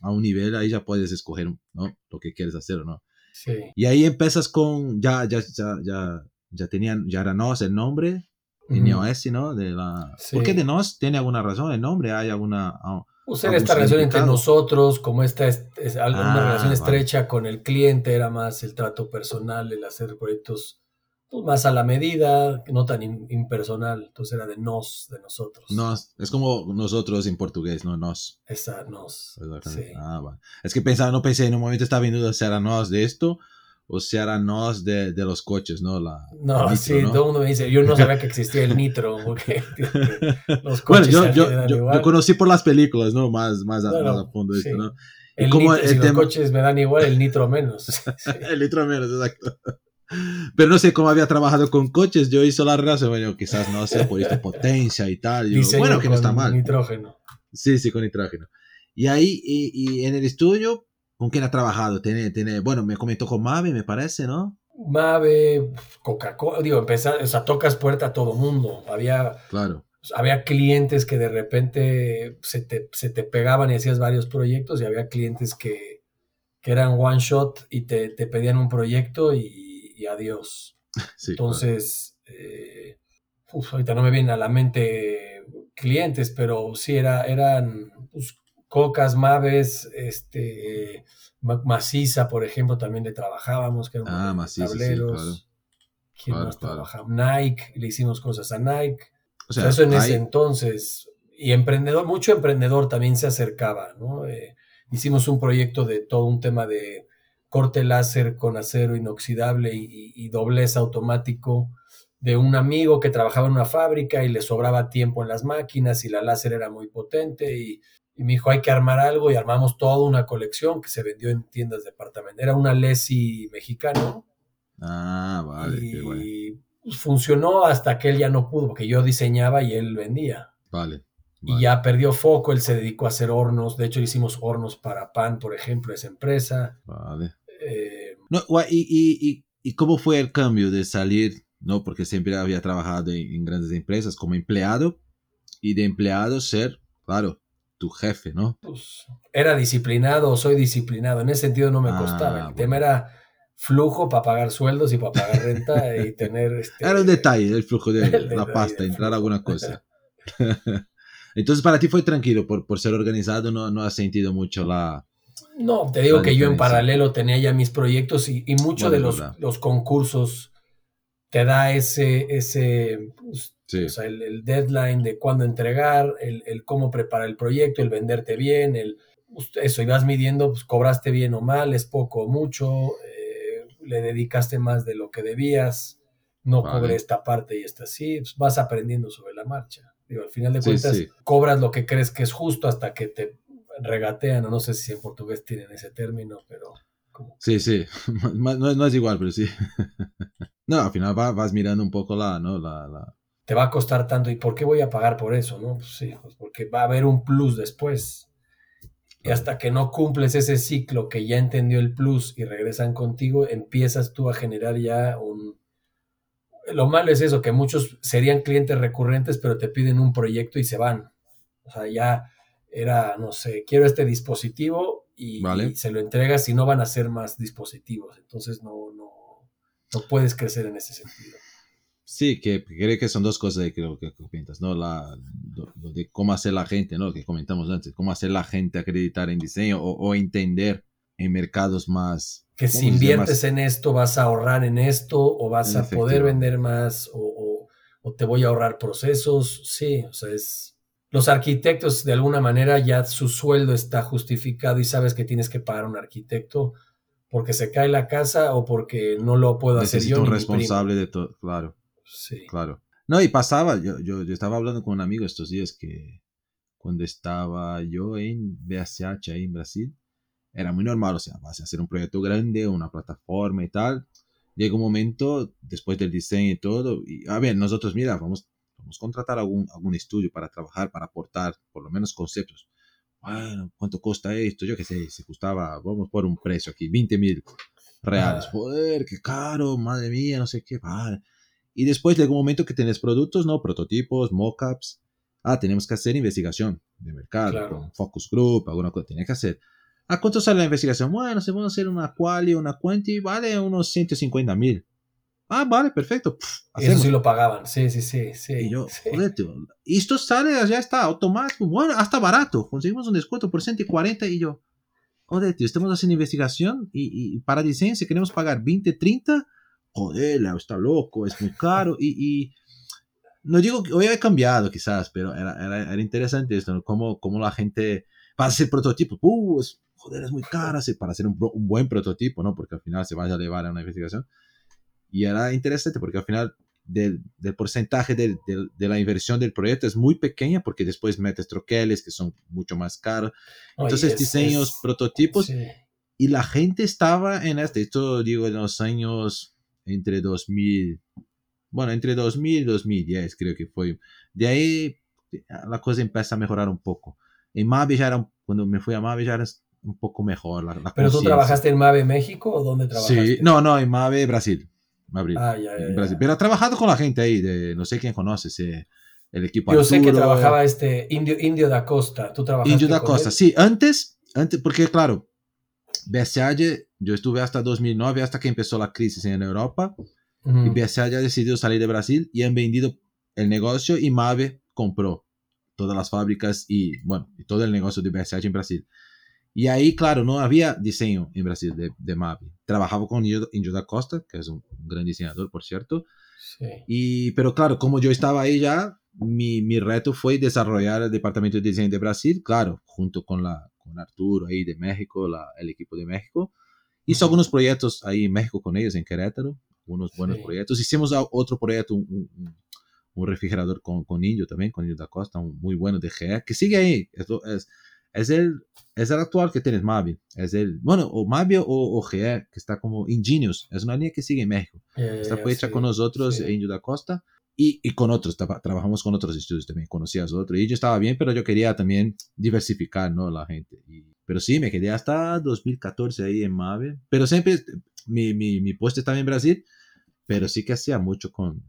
a, un, nivel, ahí ya puedes escoger, ¿no? Lo que quieres hacer, ¿no?
Sí.
Y ahí empiezas con, ya, ya, ya, ya, ya tenían, ya era NOS el nombre, en ¿no? De la... ¿Por qué de nos? ¿Tiene alguna razón el nombre? ¿Hay alguna...
Pues esta relación entre nosotros, como esta es, una ah, relación estrecha con el cliente, era más el trato personal, el hacer proyectos pues, más a la medida, no tan impersonal. Entonces era de nos, de nosotros.
Nos, es como nosotros en portugués, ¿no? Nos.
Esa, nos. Sí.
Ah, Es que pensaba, no pensé, en un momento estaba viendo si era nos de esto o si era nos de, de, los coches, ¿no? La,
no, sí, todo el mundo me dice, yo no sabía que existía el nitro, porque
los coches bueno, yo, yo, yo, conocí por las películas, ¿no? Más, más, a, fondo esto, ¿no?
El como nitro, si los coches me dan igual, el nitro menos.
el nitro menos, exacto. Pero no sé cómo había trabajado con coches, yo hice la relación, bueno, quizás no sé, por esta potencia y tal. Yo, bueno, que no está mal.
nitrógeno.
Sí, sí, con nitrógeno. Y ahí, y, y en el estudio, ¿Con quién ha trabajado? Tiene, tiene, bueno, me comentó con Mave, me parece, ¿no?
Mave, Coca-Cola, digo, empezar, o sea, tocas puerta a todo mundo. Había,
claro.
había clientes que de repente se te, se te pegaban y hacías varios proyectos y había clientes que, que eran one shot y te, te pedían un proyecto y, y adiós.
Sí,
Entonces, eh, ahorita no me vienen a la mente clientes, pero sí era, eran pues, Cocas, Maves, este, Maciza, por ejemplo, también le trabajábamos, que
ah, Maciza, tableros.
¿Quién más trabajaba? Nike, le hicimos cosas a Nike. O sea, eso en ese entonces. Y emprendedor, mucho emprendedor también se acercaba, ¿no? Eh, hicimos un proyecto de todo un tema de corte láser con acero inoxidable y, y, doblez automático de un amigo que trabajaba en una fábrica y le sobraba tiempo en las máquinas y la láser era muy potente y y me dijo, hay que armar algo y armamos toda una colección que se vendió en tiendas departamentales. Era una Lesi mexicano.
Ah, vale.
Y funcionó hasta que él ya no pudo, porque yo diseñaba y él vendía.
Vale.
Y ya perdió foco, él se dedicó a hacer hornos. De hecho, hicimos hornos para pan, por ejemplo, esa empresa.
Vale. Eh, no, y, y, cómo fue el cambio de salir? No, porque siempre había trabajado en grandes empresas como empleado y de empleado ser, claro, tu jefe, ¿no?
Pues era disciplinado soy disciplinado. En ese sentido no me ah, costaba. El tema era flujo para pagar sueldos y para pagar renta y tener... Este,
era un detalle el flujo de la pasta, entrar alguna cosa. Entonces para ti fue tranquilo, por, por ser organizado no, no has sentido mucho la...
No, te digo que yo en paralelo tenía ya mis proyectos y, y muchos de los, los, concursos te da ese, ese pues, o sea, el, deadline de cuándo entregar, el, el, cómo preparar el proyecto, el venderte bien, el, pues, eso, y vas midiendo, pues cobraste bien o mal, es poco o mucho, eh, le dedicaste más de lo que debías, no cobré esta parte y esta así, pues vas aprendiendo sobre la marcha. Digo, al final de cuentas, cobras lo que crees que es justo hasta que te regatean, no sé si en portugués tienen ese término, pero...
Sí, sí, no, no, es igual, pero sí. no, al final vas, mirando un poco la, ¿no? la, la
te va a costar tanto y por qué voy a pagar por eso, ¿no? Pues sí, pues porque va a haber un plus después. Y hasta que no cumples ese ciclo que ya entendió el plus y regresan contigo, empiezas tú a generar ya un... Lo malo es eso, que muchos serían clientes recurrentes, pero te piden un proyecto y se van. O sea, ya era, no sé, quiero este dispositivo y, se lo entregas y no van a ser más dispositivos. Entonces no, no, no puedes crecer en ese sentido.
Sí, que creo que son dos cosas que comentas, ¿no? La, lo, de cómo hacer la gente, ¿no? Que comentamos antes, cómo hacer la gente acreditar en diseño o, entender en mercados más...
Que si inviertes en esto vas a ahorrar en esto o vas a poder vender más o, o, te voy a ahorrar procesos. Sí, o sea, es... Los arquitectos de alguna manera ya su sueldo está justificado y sabes que tienes que pagar a un arquitecto porque se cae la casa o porque no lo puedo hacer yo.
un responsable de todo, claro. Sí. Claro. No, y pasaba, yo, yo, yo, estaba hablando con un amigo estos días que cuando estaba yo en BSH ahí en Brasil, era muy normal, o sea, vas a hacer un proyecto grande, una plataforma y tal. Llega un momento, después del diseño y todo, y a ver, nosotros, mira, vamos, vamos a contratar algún, algún estudio para trabajar, para aportar por lo menos conceptos. Bueno, ¿cuánto cuesta esto? Yo qué sé, se costaba, vamos por un precio aquí, 20 mil reales. Ah. Joder, qué caro, madre mía, no sé qué, vale. Y después llega un momento que tienes productos, ¿no? Prototipos, mockups. Ah, tenemos que hacer investigación de mercado, con focus group, alguna cosa. Tiene que hacer. ¿A cuánto sale la investigación? Bueno, se van a hacer una quali, una y vale unos 150 mil. Ah, vale, perfecto.
Eso sí lo pagaban, sí, sí, sí. sí
y yo,
sí.
y esto sale, ya está, automático. Bueno, hasta barato. Conseguimos un descuento por 140 y yo, joder, tío, estamos haciendo investigación y, y para si queremos pagar 20, 30, joder, está loco, es muy caro. Y, no digo que hoy ha cambiado quizás, pero era, era, interesante esto, ¿no? Cómo, cómo, la gente, para hacer prototipos, uh, joder, es muy caro para hacer un, un, buen prototipo, ¿no? Porque al final se vaya a llevar a una investigación. Y era interesante porque al final del, del porcentaje de, de, la inversión del proyecto es muy pequeña porque después metes troqueles que son mucho más caros. Entonces, diseños, prototipos. Y la gente estaba en este, esto digo en los años entre 2000, bueno, entre 2000 y 2010 creo que fue. De ahí la cosa empieza a mejorar un poco. En Mave ya era, cuando me fui a Mave ya era un poco mejor. La,
¿Pero tú trabajaste en Mave México o dónde trabajaste?
Sí, no, no, en Mave Brasil. Ah, ya, ya, Brasil. Pero he trabajado con la gente ahí, de, no sé quién conoces, el equipo
Yo sé que trabajaba este Indio, Indio da Costa, tú trabajaste
Indio da Costa, sí, antes, antes, porque claro, BSH, yo estuve hasta 2009, hasta que empezó la crisis en Europa, y BSH ha decidido salir de Brasil y han vendido el negocio y Mave compró todas las fábricas y, bueno, y todo el negocio de BSH en Brasil. Y ahí, claro, no había diseño en Brasil de, de Mave. Trabajaba con Indio da Costa, que es un, gran diseñador, por cierto. Sí. Y, pero claro, como yo estaba ahí ya, mi, mi reto fue desarrollar el departamento de diseño de Brasil, claro, junto con la, con Arturo ahí de México, la, el equipo de México. Hizo algunos proyectos ahí en México con ellos, en Querétaro, unos buenos proyectos. Hicimos otro proyecto, un, un, refrigerador con, con Indio también, con Indio da Costa, un muy bueno de GE, que sigue ahí. Es, es, es, el, es el actual que tienes Mavi. Es el, bueno, o Mavi o, o GE, que está como Ingenious. Es una línea que sigue en México. Está fue hecha con nosotros, Indio da Costa. Y, y, con otros, trabajamos con otros estudios también, conocías otros. Y yo estaba bien, pero yo quería también diversificar, ¿no? La gente. Y, pero sí, me quedé hasta 2014 ahí en Mave. Pero siempre, mi, mi, mi puesto estaba en Brasil, pero sí que hacía mucho con...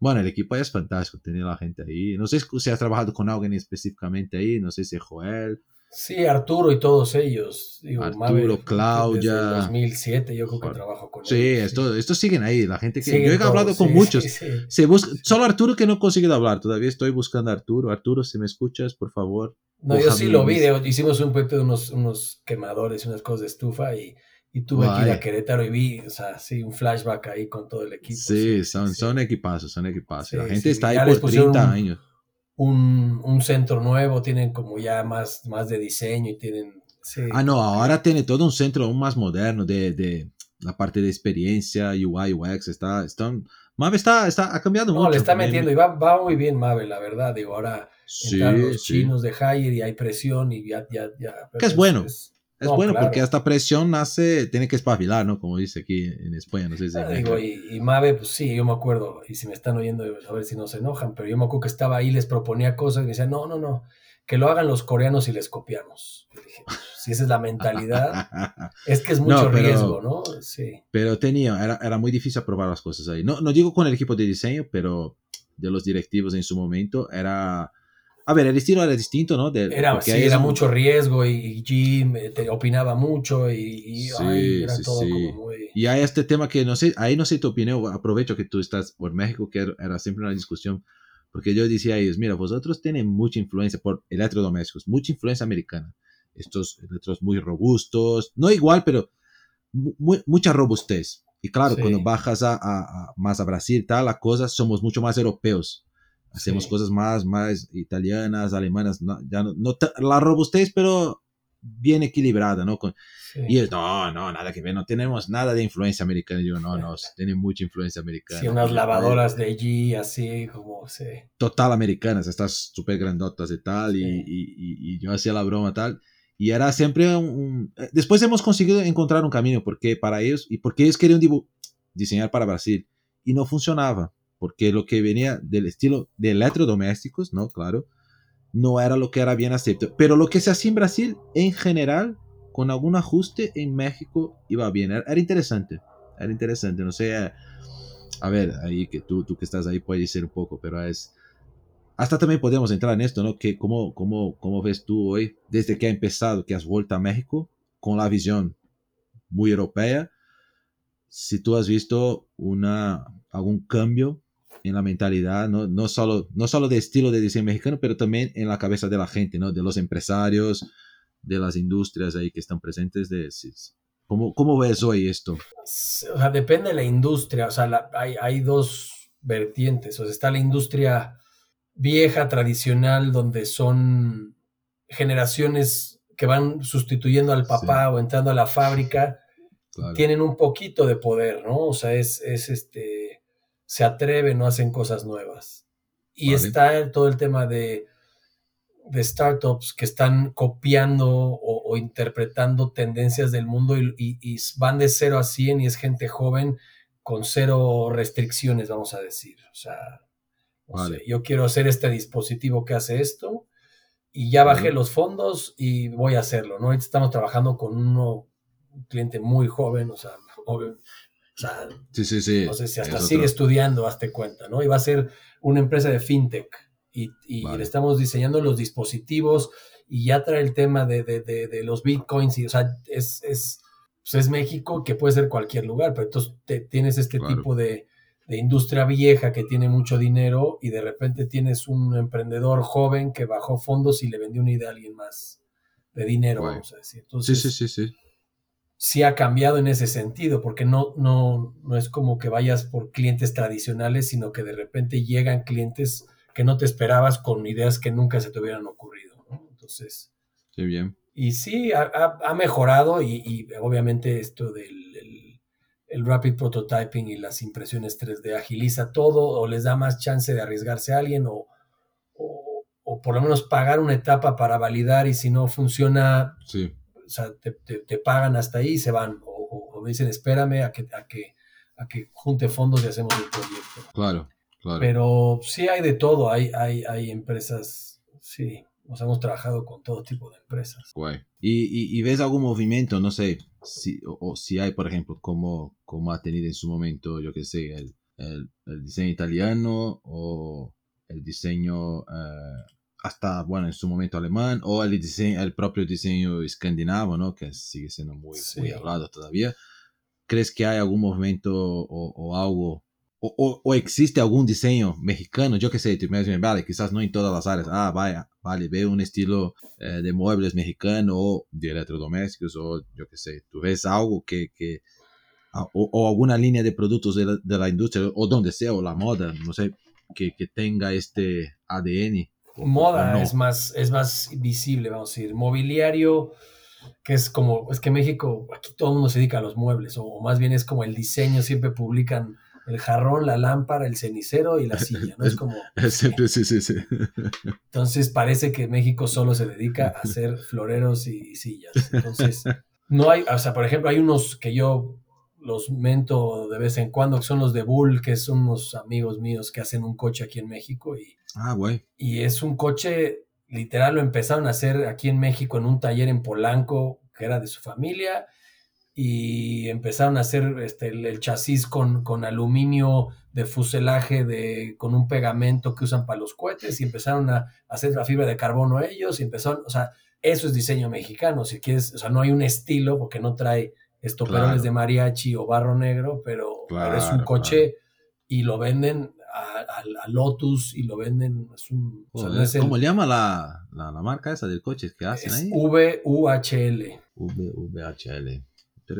Bueno, el equipo ahí es fantástico, tenía la gente ahí. No sé si has trabajado con alguien específicamente ahí, no sé si Joel.
Sí, Arturo y todos ellos.
Arturo, Claudia. Desde
2007 yo creo que trabajo con
sí, ellos. Esto, estos siguen ahí. La gente que... yo he hablado con muchos. Se busca, solo Arturo que no he conseguido hablar. Todavía estoy buscando a Arturo. Arturo, si me escuchas, por favor.
No, yo sí lo vi. hicimos un proyecto de unos, unos quemadores, unas cosas de estufa y, y tuve que ir a Querétaro y vi, o sea, sí, un flashback ahí con todo el equipo.
Sí, son, son equipazos, son equipazos. la gente está ahí por 30 años
un, un, centro nuevo, tienen como ya más, más de diseño y tienen...
Ah, no, ahora tiene todo un centro aún más moderno de, de la parte de experiencia, UI, UX, está, está, Mave está, está, ha cambiado
mucho. No, le está metiendo y va, va muy bien Mave, la verdad, digo, ahora sí, los chinos de Hire y hay presión y ya, ya, ya.
Que es bueno. Es bueno porque esta presión nace, tiene que espabilar, ¿no? Como dice aquí en España, no sé si...
Ah, digo, y, y, Mave, pues sí, yo me acuerdo, y si me están oyendo, a ver si no se enojan, pero yo me acuerdo que estaba ahí, les proponía cosas y me decía, no, no, no, que lo hagan los coreanos y les copiamos. Y dije, pues, si esa es la mentalidad, es que es mucho riesgo, ¿no? Sí.
Pero tenía, era, era muy difícil probar las cosas ahí. No, no digo con el equipo de diseño, pero de los directivos en su momento era... A ver, el estilo era distinto, ¿no?
era, sí, era mucho riesgo y, Jim eh, te opinaba mucho y, sí, era todo como muy...
Y hay este tema que no sé, ahí no sé tu opinión, aprovecho que tú estás por México, que era siempre una discusión porque yo decía a ellos, mira, vosotros tienen mucha influencia por electrodomésticos, mucha influencia americana. Estos electros muy robustos, no igual, pero mucha robustez. Y claro, cuando bajas a, más a Brasil, tal, la cosa, somos mucho más europeos. Hacemos cosas más, más italianas, alemanas, ya no, no, la robustez, pero bien equilibrada, ¿no? Y es, no, no, nada que ver, no tenemos nada de influencia americana. Yo, no, no, tiene mucha influencia americana.
Sí, unas lavadoras de allí, así como, sí.
Total americanas, estas súper grandotas y tal, y, y, y, yo hacía la broma tal. Y era siempre un, eh, Después hemos conseguido encontrar un camino, porque para ellos, y porque ellos querían diseñar para Brasil, y no funcionaba, porque lo que venía del estilo de electrodomésticos, ¿no? Claro, no era lo que era bien aceptado. Pero lo que se hacía en Brasil, en general, con algún ajuste en México, iba bien. Era, interesante. Era interesante. No sé, a ver, ahí que tú, tú que estás ahí puede ser un poco, pero es... Hasta también podemos entrar en esto, ¿no? Que cómo, cómo, cómo ves tú hoy, desde que ha empezado, que has vuelto a México, con la visión muy europea, si tú has visto una, algún cambio en la mentalidad, no, no, solo, no solo de estilo de diseño mexicano, pero también en la cabeza de la gente, ¿no? de los empresarios, de las industrias ahí que están presentes. De, ¿cómo, ¿Cómo ves hoy esto?
O sea, depende de la industria, o sea, hay, hay dos vertientes, o sea, está la industria vieja, tradicional, donde son generaciones que van sustituyendo al papá o entrando a la fábrica, tienen un poquito de poder, ¿no? O sea, es, es este se atreven, no hacen cosas nuevas. Y está todo el tema de, de, startups que están copiando o, interpretando tendencias del mundo y, van de cero a 100 y es gente joven con cero restricciones, vamos a decir. O sea, yo quiero hacer este dispositivo que hace esto y ya bajé los fondos y voy a hacerlo, ¿no? Estamos trabajando con uno, un cliente muy joven, o sea, joven,
sí, sí, sí.
No sé si hasta sigue estudiando, hazte cuenta, ¿no? Y va a ser una empresa de fintech y, le estamos diseñando los dispositivos y ya trae el tema de, los bitcoins y, o sea, es, es, pues es, México que puede ser cualquier lugar, pero entonces tienes este tipo de, industria vieja que tiene mucho dinero y de repente tienes un emprendedor joven que bajó fondos y le vendió una idea a alguien más de dinero, vamos a decir. Entonces,
sí, sí, sí, sí
sí ha cambiado en ese sentido, porque no, no, no es como que vayas por clientes tradicionales, sino que de repente llegan clientes que no te esperabas con ideas que nunca se te hubieran ocurrido. Entonces.
Qué bien.
Y sí, ha, mejorado y, obviamente esto del el, rapid prototyping y las impresiones 3D agiliza todo o les da más chance de arriesgarse a alguien o, o, o por lo menos pagar una etapa para validar y si no funciona,
sí
sea, te, pagan hasta ahí y se van. O, me dicen, espérame a que, a, que, a que junte fondos y hacemos el proyecto.
Claro, claro.
Pero sí hay de todo. Hay, hay, hay empresas, sí, nos hemos trabajado con todo tipo de empresas.
Guay. ¿Y, y, ves algún movimiento, no sé, si, o, si hay, por ejemplo, como, como ha tenido en su momento, yo qué sé, el, el, diseño italiano o el diseño eh, hasta, bueno, en su momento alemán, o el, diseño, el propio diseño escandinavo, ¿no? Que sigue siendo muy, muy hablado todavía. ¿Crees que hay algún movimiento o, o algo, o, o, existe algún diseño mexicano? Yo qué sé, tú me vale, quizás no en todas las áreas. Ah, vaya, vale, veo un estilo eh, de muebles mexicano o de electrodomésticos, o yo qué sé, tú ves algo que, que ah, o, alguna línea de productos de la, de la, industria, o donde sea, o la moda, no sé, que, que tenga este ADN
Moda es, más, es más visible, vamos a decir. Mobiliario, que es como, es que México, aquí todo el mundo se dedica a los muebles, o, más bien es como el diseño, siempre publican el jarrón, la lámpara, el cenicero y la silla, ¿no? Es como...
Siempre, sí, sí, sí.
Entonces parece que México solo se dedica a hacer floreros y sillas. Entonces, no hay, o sea, por ejemplo, hay unos que yo los mento de vez en cuando, que son los de Bull, que son unos amigos míos que hacen un coche aquí en México. Y,
ah, güey.
Y es un coche literal lo empezaron a hacer aquí en México en un taller en Polanco que era de su familia y empezaron a hacer este, el, chasis con, con, aluminio de fuselaje de, con un pegamento que usan para los cohetes y empezaron a, hacer la fibra de carbono ellos y empezaron, o sea, eso es diseño mexicano, si quieres, o sea, no hay un estilo porque no trae estoperoles de mariachi o barro negro, pero, es un coche y lo venden a, Lotus y lo venden. Es un,
¿Cómo le llama la, la, marca esa del coche que hacen ahí?
VUHL.
VUHL.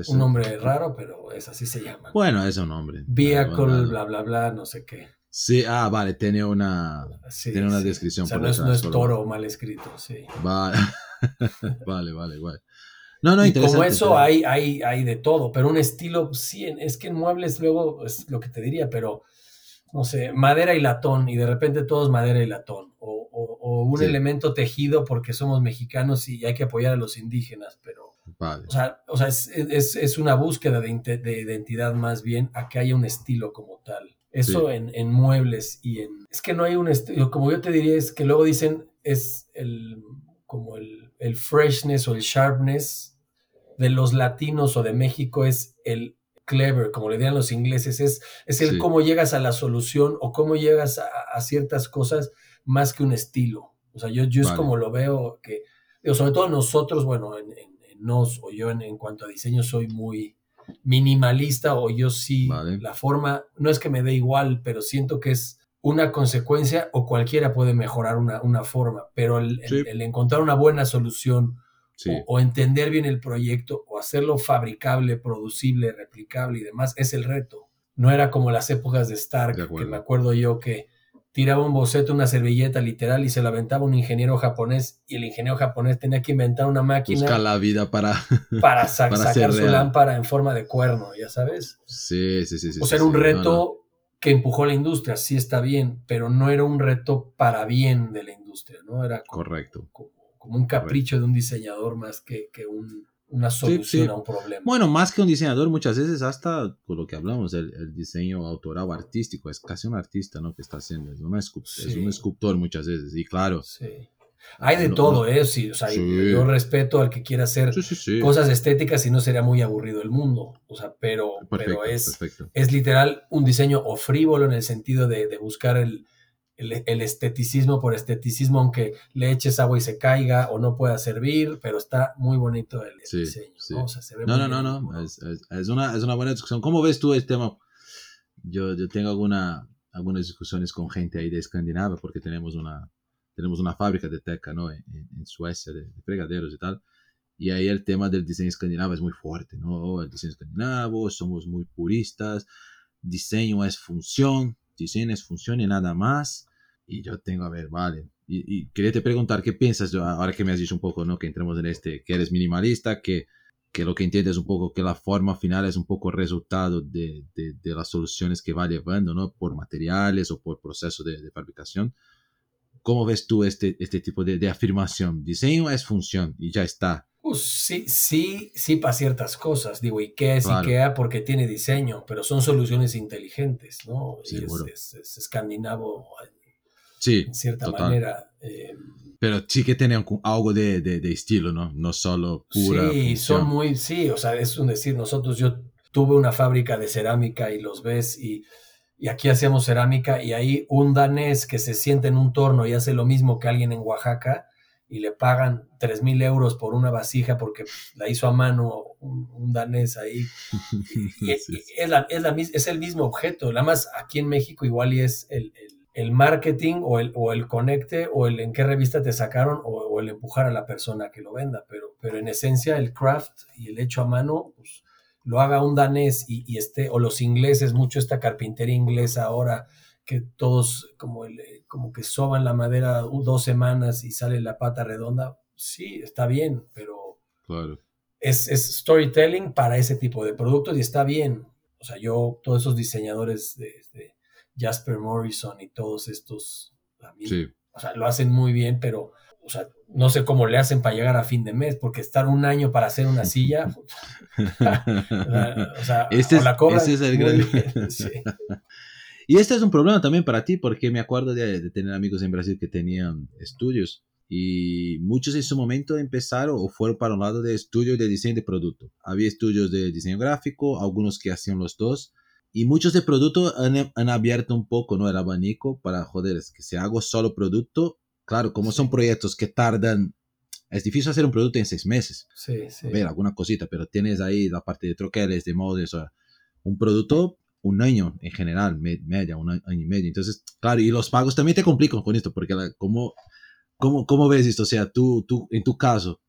Un nombre raro, pero es así se llama.
Bueno, es un nombre.
Vehicle, bla, bla, bla, no sé qué.
Sí, ah, vale, tiene una, tiene una descripción.
O sea, no, es, no es toro mal escrito, sí.
Vale, vale, vale, vale. No, no,
y como eso hay, hay, hay de todo, pero un estilo, sí, es que en muebles luego es lo que te diría, pero no sé, madera y latón, y de repente todos madera y latón, o, un elemento tejido porque somos mexicanos y hay que apoyar a los indígenas, pero... O sea, o sea es, una búsqueda de, de, identidad más bien a que haya un estilo como tal. Eso en, en, muebles y en... Es que no hay un estilo, como yo te diría, es que luego dicen, es el como el, el freshness o el sharpness de los latinos o de México es el clever, como le dirían los ingleses, es, es el cómo llegas a la solución o cómo llegas a, ciertas cosas más que un estilo. O sea, yo, yo es como lo veo que, sobre todo nosotros, bueno, en, nos o yo en, cuanto a diseño soy muy minimalista o yo sí, la forma, no es que me dé igual, pero siento que es una consecuencia o cualquiera puede mejorar una, una forma, pero el, encontrar una buena solución o, entender bien el proyecto o hacerlo fabricable, producible, replicable y demás es el reto. No era como las épocas de Stark, que me acuerdo yo que tiraba un boceto, una servilleta literal y se la aventaba un ingeniero japonés y el ingeniero japonés tenía que inventar una máquina.
Busca la vida para,
para, sacar su lámpara en forma de cuerno, ya sabes.
Sí, sí, sí.
o sea, era un reto que empujó la industria, sí está bien, pero no era un reto para bien de la industria, ¿no? Era
Correcto.
Como, un capricho de un diseñador más que, una solución a un problema.
Bueno, más que un diseñador, muchas veces hasta con lo que hablamos, el, diseño autoral artístico, es casi un artista, ¿no? Que está haciendo, es, es un escultor muchas veces, y claro.
Sí hay de todo, ¿eh? Sí, o sea, yo respeto al que quiera hacer cosas estéticas y no sería muy aburrido el mundo. O sea, pero, pero es, es literal un diseño o frívolo en el sentido de, buscar el, el, esteticismo por esteticismo, aunque le eches agua y se caiga o no pueda servir, pero está muy bonito el, diseño. ¿no?
no, no, no, no, es, es, una, es una buena discusión. ¿Cómo ves tú el tema? Yo, yo tengo alguna, algunas discusiones con gente ahí de Escandinavia porque tenemos una tenemos una fábrica de teca ¿no? en, Suecia de, fregaderos y tal. Y ahí el tema del diseño escandinavo es muy fuerte, ¿no? El diseño escandinavo, somos muy puristas, diseño es función, diseño es función y nada más. Y yo tengo, a ver, vale. Y, quería te preguntar, ¿qué piensas ahora que me has dicho un poco, ¿no? Que entremos en este, que eres minimalista, que, que lo que entiendes un poco, que la forma final es un poco resultado de, de, de las soluciones que va llevando, ¿no? Por materiales o por proceso de, de fabricación. ¿Cómo ves tú este, este tipo de, afirmación? Diseño es función y ya está.
Pues sí, sí, sí para ciertas cosas. Digo, IKEA es IKEA porque tiene diseño, pero son soluciones inteligentes, ¿no? Sí, es, es, escandinavo
sí,
en cierta manera. Eh,
pero sí que tiene algo de, de, estilo, ¿no? No solo pura.
Sí, son muy, sí, o sea, es un decir, nosotros, yo tuve una fábrica de cerámica y los ves y y aquí hacemos cerámica y ahí un danés que se siente en un torno y hace lo mismo que alguien en Oaxaca y le pagan 3 mil euros por una vasija porque la hizo a mano un, danés ahí. es, es, el mismo objeto, nada más aquí en México igual y es el, marketing o el, o el conecte o el en qué revista te sacaron o, el empujar a la persona que lo venda, pero, pero en esencia el craft y el hecho a mano, pues lo haga un danés y, esté, o los ingleses, mucho esta carpintería inglesa ahora, que todos como, el, como que soban la madera dos semanas y sale la pata redonda, sí, está bien, pero es, storytelling para ese tipo de productos y está bien. O sea, yo, todos esos diseñadores de, Jasper Morrison y todos estos, o sea, lo hacen muy bien, pero o sea, no sé cómo le hacen para llegar a fin de mes, porque estar un año para hacer una silla, o sea,
este es, la es el gran... Y este es un problema también para ti, porque me acuerdo de, tener amigos en Brasil que tenían estudios Y muchos en su momento empezaron o fueron para un lado de estudio de diseño de producto. Había estudios de diseño gráfico, algunos que hacían los dos. Y muchos de producto han, han abierto un poco ¿no? el abanico para, joder, es que si hago solo producto, claro, como son proyectos que tardan es difícil hacer un producto en seis meses.
Sí, sí.
A ver, alguna cosita, pero tienes ahí la parte de troqueles, de moldes, o un producto un año en general, media, un año y medio. Entonces, claro, y los pagos también te complican con esto, porque la, ¿cómo, cómo, cómo ves esto? O sea, tú, tú, en tu caso,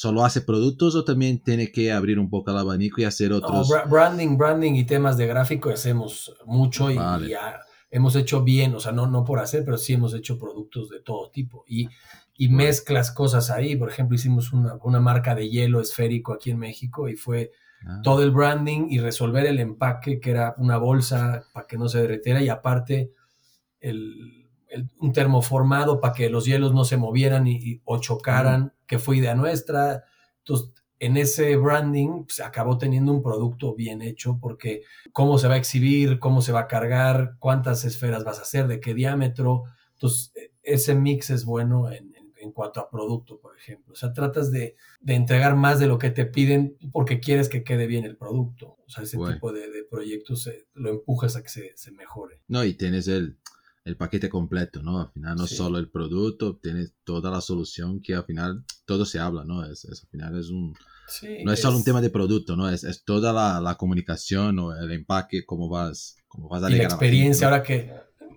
¿solo hace productos o también tiene que abrir un poco el abanico y hacer otros?
branding, branding y temas de gráfico hacemos mucho y, ya hemos hecho bien, o sea, no, no por hacer, pero sí hemos hecho productos de todo tipo. Y, y mezclas cosas ahí. Por ejemplo, hicimos una, una marca de hielo esférico aquí en México y fue Ah. todo el branding y resolver el empaque, que era una bolsa para que no se derretiera y aparte el, un termoformado para que los hielos no se movieran y, o chocaran, que fue idea nuestra. Entonces, en ese branding se acabó teniendo un producto bien hecho porque cómo se va a exhibir, cómo se va a cargar, cuántas esferas vas a hacer, de qué diámetro. Entonces, e, ese mix es bueno en, en cuanto a producto, por ejemplo. O sea, tratas de, de, entregar más de lo que te piden porque quieres que quede bien el producto. O sea, ese tipo de, de proyectos lo empujas a que se, se, mejore.
No, y tienes el, el paquete completo, ¿no? Al final no solo el producto, tienes toda la solución que al final todo se habla, ¿no? Es, al final es un... no es, solo un tema de producto, ¿no? Es, es toda la, la, comunicación o el empaque, cómo vas, cómo vas a
y la experiencia, ahora que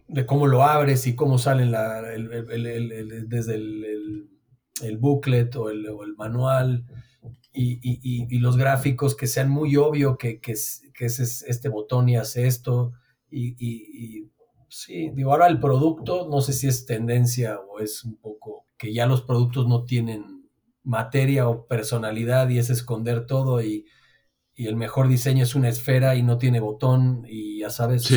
de cómo lo abres y cómo sale la, el, desde el, booklet o el, manual y, los gráficos que sean muy obvio que, que, es, este botón y hace esto. Y, sí, digo, ahora el producto, no sé si es tendencia o es un poco que ya los productos no tienen materia o personalidad y es esconder todo y, el mejor diseño es una esfera y no tiene botón y ya sabes,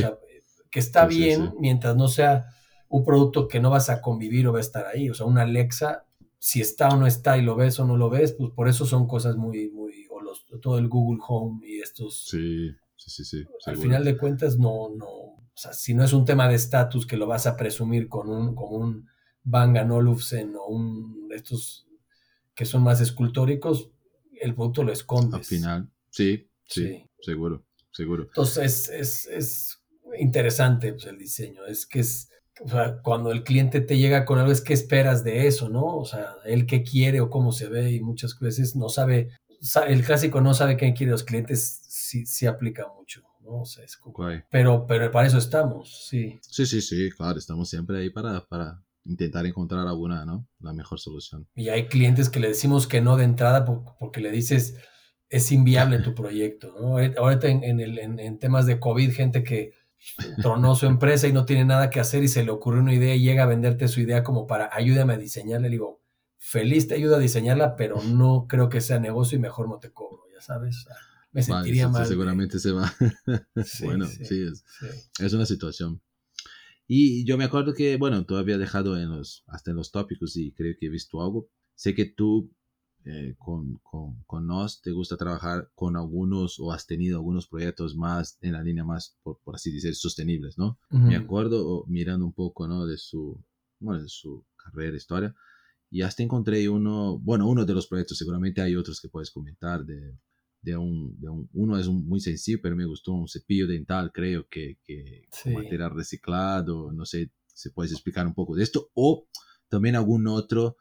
que está bien mientras no sea un producto que no vas a convivir o va a estar ahí. O sea, una Alexa, si está o no está y lo ves o no lo ves, pues por eso son cosas muy, muy, o los, todo el Google Home y estos.
Sí, sí, sí, sí.
Al final de cuentas, no, no, o sea, si no es un tema de estatus que lo vas a presumir con un, con un Bang Olufsen o un estos que son más escultóricos, el producto lo escondes.
Al final, sí, sí, seguro, seguro.
Entonces, es, es interesante pues, el diseño. Es que es, o sea, cuando el cliente te llega con algo, es que esperas de eso, ¿no? O sea, él qué quiere o cómo se ve y muchas veces no sabe, el clásico no sabe qué quiere, los clientes sí, sí aplica mucho. ¿No? O sea, es pero, pero para eso estamos, sí.
Sí, sí, sí, claro, estamos siempre ahí para, para intentar encontrar alguna, ¿no? La mejor solución.
Y hay clientes que le decimos que no de entrada porque le dices, es inviable tu proyecto, ¿no? Ahorita en, el, en temas de COVID, gente que tronó su empresa y no tiene nada que hacer y se le ocurre una idea y llega a venderte su idea como para ayúdame a diseñarla. Le digo, feliz te ayuda a diseñarla, pero no creo que sea negocio y mejor no te cobro, ya sabes. Me sentiría mal.
seguramente se va. bueno, sí, es, una situación. Y yo me acuerdo que, bueno, tú habías dejado en los, hasta en los tópicos y creo que he visto algo. Sé que tú eh, con, con, con, nos te gusta trabajar con algunos o has tenido algunos proyectos más en la línea más, por, por así decir, sostenibles, ¿no? Me acuerdo mirando un poco, ¿no? De su, bueno, de su carrera, historia, y hasta encontré uno, bueno, uno de los proyectos, seguramente hay otros que puedes comentar, de, de, un, de un, uno es muy sencillo, pero me gustó un cepillo dental, creo que, que material reciclado, no sé si puedes explicar un poco de esto, o también algún otro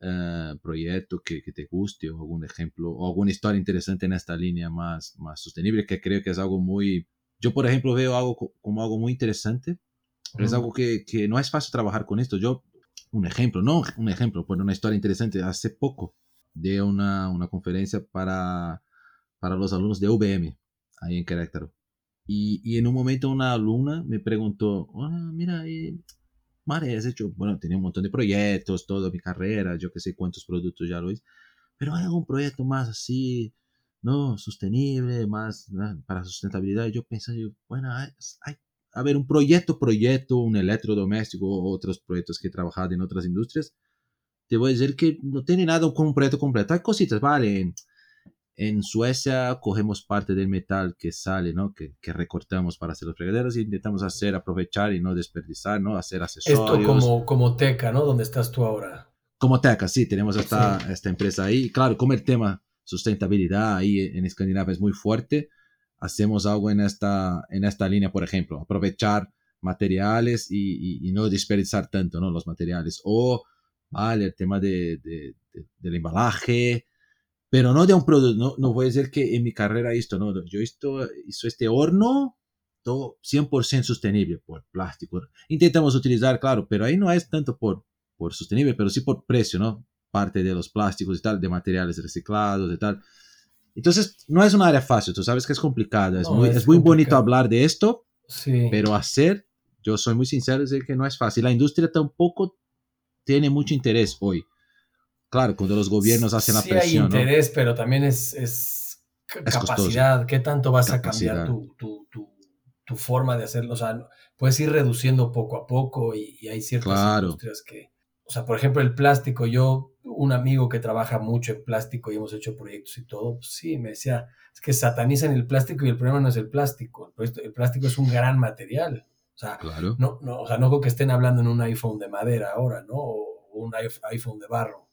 eh, proyecto que, que, te guste o algún ejemplo o alguna historia interesante en esta línea más, más sostenible, que creo que es algo muy... Yo, por ejemplo, veo algo como algo muy interesante. Es algo que, que, no es fácil trabajar con esto. Yo, un ejemplo, no un ejemplo, pero una historia interesante. Hace poco de una, una conferencia para, para los alumnos de UVM, ahí en Querétaro. Y, y, en un momento una alumna me preguntó, ah, mira, eh, Mare, has hecho, bueno, tenía un montón de proyectos, toda mi carrera, yo que sé cuántos productos ya lo hice, pero hay algún proyecto más así, ¿no? Sostenible, más para sustentabilidad. Yo pensé, bueno, hay, a ver, un proyecto, proyecto, un electrodoméstico, otros proyectos que he trabajado en otras industrias, te voy a decir que no tiene nada con un proyecto completo. Hay cositas, vale, en Suecia cogemos parte del metal que sale, ¿no? Que, que recortamos para hacer los fregaderos y intentamos hacer, aprovechar y no desperdiciar, ¿no? Hacer accesorios.
Esto como, como Teca, ¿no? Donde estás tú ahora.
como Teca, sí, tenemos esta, esta empresa ahí. Claro, como el tema sustentabilidad ahí en Escandinavia es muy fuerte, hacemos algo en esta, en esta línea, por ejemplo, aprovechar materiales y, y, no desperdiciar tanto ¿no? los materiales. O, vale, el tema de, de, del embalaje, pero no de un producto, no, no a decir que en mi carrera esto, no, yo esto, hizo este horno, todo 100% sostenible por plástico. Intentamos utilizar, claro, pero ahí no es tanto por, por sostenible, pero sí por precio, ¿no? Parte de los plásticos y tal, de materiales reciclados y tal. Entonces, no es un área fácil, tú sabes que es complicada, es, muy, es, muy bonito hablar de esto, sí. pero hacer, yo soy muy sincero, es que no es fácil. La industria tampoco tiene mucho interés hoy. Claro, cuando los gobiernos hacen la presión.
Sí hay interés, pero también es, es capacidad. ¿Qué tanto vas a cambiar tu, tu, tu, forma de hacerlo? O sea, puedes ir reduciendo poco a poco y, hay ciertas industrias que... O sea, por ejemplo, el plástico, yo un amigo que trabaja mucho en plástico y hemos hecho proyectos y todo, pues sí, me decía, es que satanizan el plástico y el problema no es el plástico, el, plástico es un gran material. O sea, no, no, o sea, no creo que estén hablando en un iPhone de madera ahora, ¿no? O un iPhone de barro.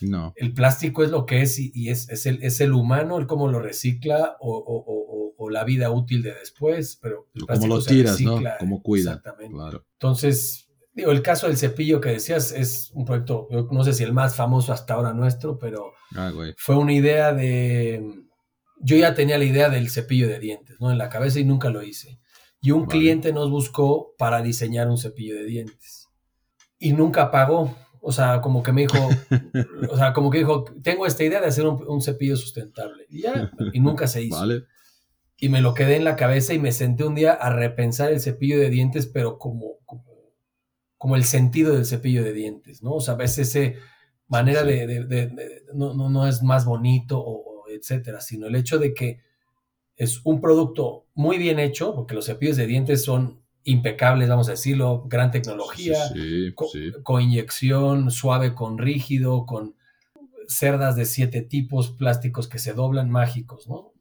No. El plástico es lo que es y, es, es, el, es el humano, el cómo lo recicla o, o, o, la vida útil de después, pero el
como lo tiras, ¿no? Como cuida. Exactamente. Claro.
Entonces, Digo, el caso del cepillo que decías es un proyecto, no sé si el más famoso hasta ahora nuestro, pero ah, fue una idea de... Yo ya tenía la idea del cepillo de dientes, ¿no? En la cabeza y nunca lo hice. Y un cliente nos buscó para diseñar un cepillo de dientes. Y nunca pagó. O sea, como que me dijo, o sea, como que dijo, tengo esta idea de hacer un, cepillo sustentable. Y ya, y nunca se hizo. Y me lo quedé en la cabeza y me senté un día a repensar el cepillo de dientes, pero como, como como el sentido del cepillo de dientes, ¿no? O sea, a veces esa manera de, no, no, es más bonito o, etcétera, sino el hecho de que es un producto muy bien hecho, porque los cepillos de dientes son impecables, vamos a decirlo, gran tecnología, con inyección, suave con rígido, con cerdas de siete tipos, plásticos que se doblan, mágicos, ¿no?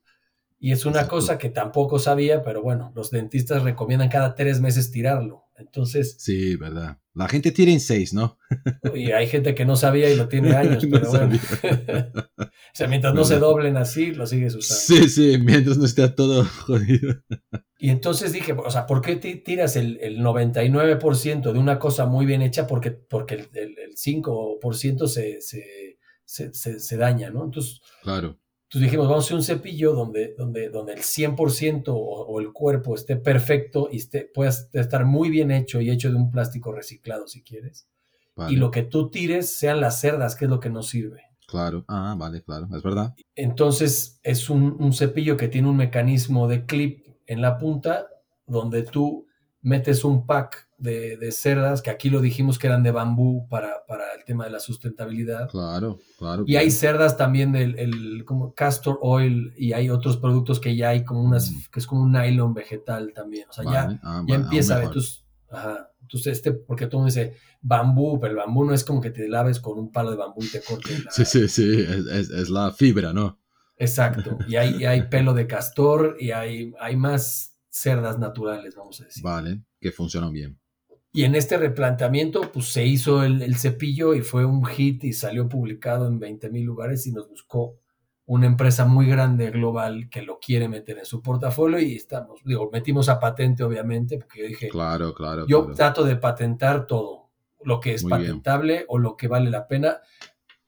Y es una cosa que tampoco sabía, pero bueno, los dentistas recomiendan cada tres meses tirarlo. Entonces.
Sí, verdad. La gente tira en seis, ¿no?
Y hay gente que no sabía y lo tiene años, pero bueno. o sea, mientras no se doblen así, lo sigues usando.
Sí, sí, mientras no esté todo jodido.
Y entonces dije, o sea, ¿por qué tiras el, el 99% de una cosa muy bien hecha? Porque, porque el, el, el 5% se, se, se, se, daña, ¿no? Entonces.
Claro.
Entonces dijimos, vamos a hacer un cepillo donde, donde, donde el 100% o, el cuerpo esté perfecto y esté, pueda estar muy bien hecho y hecho de un plástico reciclado si quieres. Y lo que tú tires sean las cerdas, que es lo que nos sirve.
Claro, ah, vale, claro, es verdad.
Entonces es un, un cepillo que tiene un mecanismo de clip en la punta donde tú metes un pack de, cerdas, que aquí lo dijimos que eran de bambú para, para el tema de la sustentabilidad.
Claro, claro.
Y hay cerdas también del el, como castor oil y hay otros productos que ya hay como unas, mm. que es como un nylon vegetal también. O sea, ya, ah, ya empieza a ver tus, ajá, entonces este, porque todo dice bambú, pero el bambú no es como que te laves con un palo de bambú y te cortes.
Sí, sí, sí, es, es, la fibra, ¿no?
Exacto. Y hay, y hay pelo de castor y hay, hay más cerdas naturales, vamos a decir.
Vale, que funcionan bien.
Y en este replanteamiento, pues se hizo el, cepillo y fue un hit y salió publicado en 20 mil lugares y nos buscó una empresa muy grande global que lo quiere meter en su portafolio y estamos, digo, metimos a patente obviamente, porque yo dije,
claro, claro.
Yo trato de patentar todo, lo que es patentable o lo que vale la pena,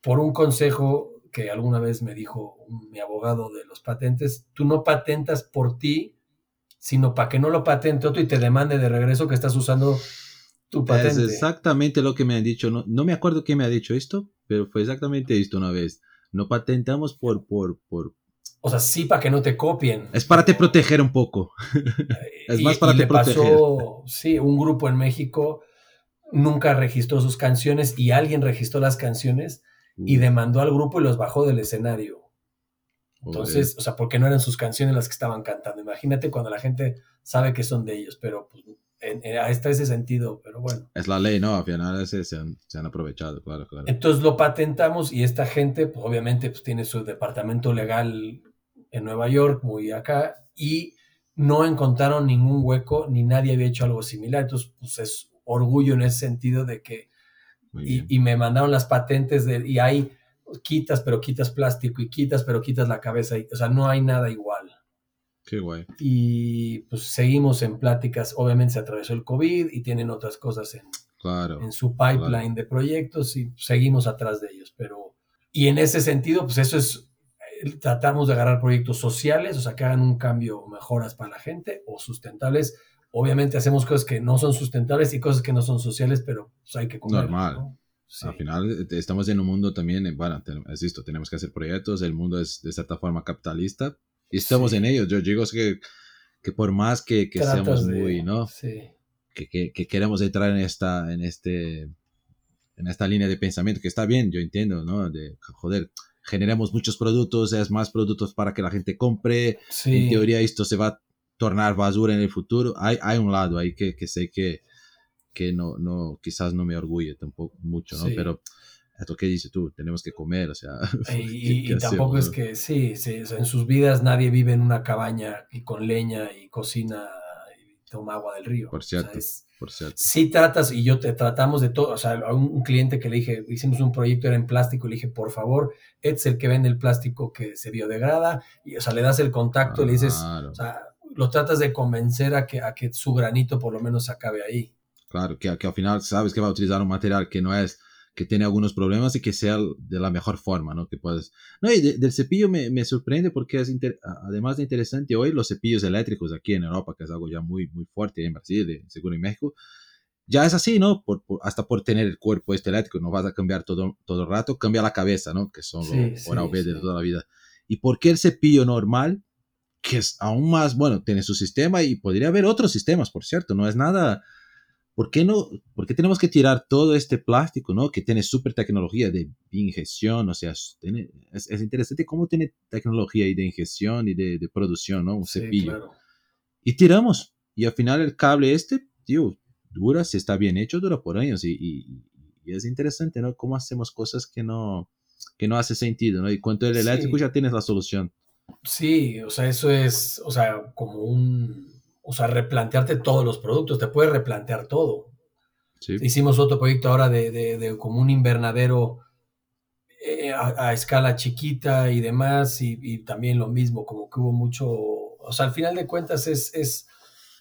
por un consejo que alguna vez me dijo mi abogado de los patentes, tú no patentas por ti, sino para que no lo patente otro y te demande de regreso que estás usando es
exactamente lo que me han dicho. No, no me acuerdo quién me ha dicho esto, pero fue exactamente esto una vez. No patentamos por, por, por...
O sea, sí para que no te copien.
Es para te proteger un poco. es más para te proteger. Pasó,
sí, un grupo en México nunca registró sus canciones y alguien registró las canciones y demandó al grupo y los bajó del escenario. Entonces, o sea, porque no eran sus canciones las que estaban cantando. Imagínate cuando la gente sabe que son de ellos, pero pues, está ese sentido, pero bueno.
Es la ley, ¿no? Al final se, han, se han aprovechado, claro, claro.
Entonces lo patentamos y esta gente, pues obviamente, pues tiene su departamento legal en Nueva York, muy acá, y no encontraron ningún hueco, ni nadie había hecho algo similar. Entonces, pues es orgullo en ese sentido de que y, me mandaron las patentes de, y hay quitas, pero quitas plástico y quitas, pero quitas la cabeza. o sea, no hay nada igual.
Qué guay.
Y pues seguimos en pláticas. Obviamente se atravesó el COVID y tienen otras cosas en, en su pipeline de proyectos y seguimos atrás de ellos. Pero, y en ese sentido, pues eso es, tratamos de agarrar proyectos sociales, o sea, que hagan un cambio, mejoras para la gente o sustentables. Obviamente hacemos cosas que no son sustentables y cosas que no son sociales, pero pues, hay que
comer. Normal. Al final eh, estamos en un mundo también, eh, bueno, es esto, tenemos que hacer proyectos, el mundo es de cierta forma capitalista y estamos en ellos. Yo digo que, que por más que, que seamos muy, ¿no? Sí que, queremos entrar en esta, en este, en esta línea de pensamiento, que está bien, yo entiendo, ¿no? De, joder, generemos muchos productos, es más productos para que la gente compre, en teoría esto se va a tornar basura en el futuro, hay, hay un lado ahí que, que sé que, que no, no, quizás no me orgulle tampoco mucho, ¿no? Pero esto que dices tú, tenemos que comer, o sea.
Y, tampoco es que, sí, sí en sus vidas nadie vive en una cabaña y con leña y cocina toma agua del río.
Por cierto, por cierto.
Si tratas, y yo te tratamos de todo, o sea, a un, cliente que le dije, hicimos un proyecto, era en plástico, y le dije, por favor, es el que vende el plástico que se biodegrada, y o sea, le das el contacto, y le dices, o sea, lo tratas de convencer a que, a que su granito por lo menos acabe ahí.
Claro, que, que al final sabes que va a utilizar un material que no es que tiene algunos problemas y que sea de la mejor forma, ¿no? Que puedes... No, y del cepillo me, me, sorprende porque es además de interesante hoy los cepillos eléctricos aquí en Europa, que es algo ya muy, muy fuerte en Brasil, seguro en México, ya es así, ¿no? Por, hasta por tener el cuerpo este eléctrico, no vas a cambiar todo, todo el rato, cambia la cabeza, ¿no? Que son los sí, de toda la vida. ¿Y por qué el cepillo normal, que es aún más, bueno, tiene su sistema y podría haber otros sistemas, por cierto, no es nada ¿por qué no, por qué tenemos que tirar todo este plástico, ¿no? Que tiene súper tecnología de ingestión, o sea, es, interesante cómo tiene tecnología y de ingestión y de, producción, ¿no? Un cepillo. Y tiramos. Y al final el cable este, tío, dura, si está bien hecho, dura por años. Y, es interesante, ¿no? Cómo hacemos cosas que no, que no hace sentido, ¿no? Y cuanto el eléctrico ya tienes la solución.
Sí, o sea, eso es, o sea, como un o sea, replantearte todos los productos, te puedes replantear todo. Hicimos otro proyecto ahora de, de, como un invernadero eh, a, escala chiquita y demás, y, también lo mismo, como que hubo mucho, o sea, al final de cuentas es, es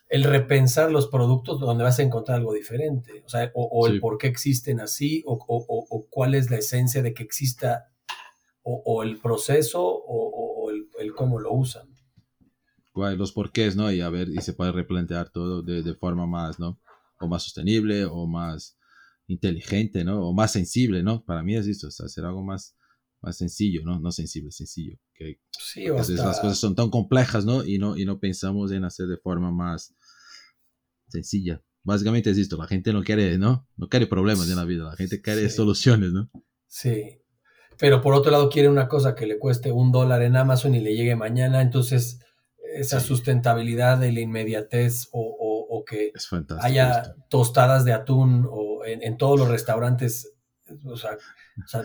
el repensar los productos donde vas a encontrar algo diferente, o sea, o, el por qué existen así, o, o, cuál es la esencia de que exista, o, el proceso, o, el, el cómo lo usan
los porqués, ¿no? Y a ver, y se puede replantear todo de, de, forma más, ¿no? O más sostenible, o más inteligente, ¿no? O más sensible, ¿no? Para mí es esto, o sea, hacer algo más, más sencillo, ¿no? No sensible, sencillo. Que, sí, hasta... las cosas son tan complejas, ¿no? Y, ¿no? y no pensamos en hacer de forma más sencilla. Básicamente es esto, la gente no quiere, ¿no? No quiere problemas en la vida, la gente quiere soluciones, ¿no?
Sí. Pero por otro lado quiere una cosa que le cueste un dólar en Amazon y le llegue mañana, entonces esa sustentabilidad de la inmediatez o, que haya tostadas de atún o en, todos los restaurantes. O sea,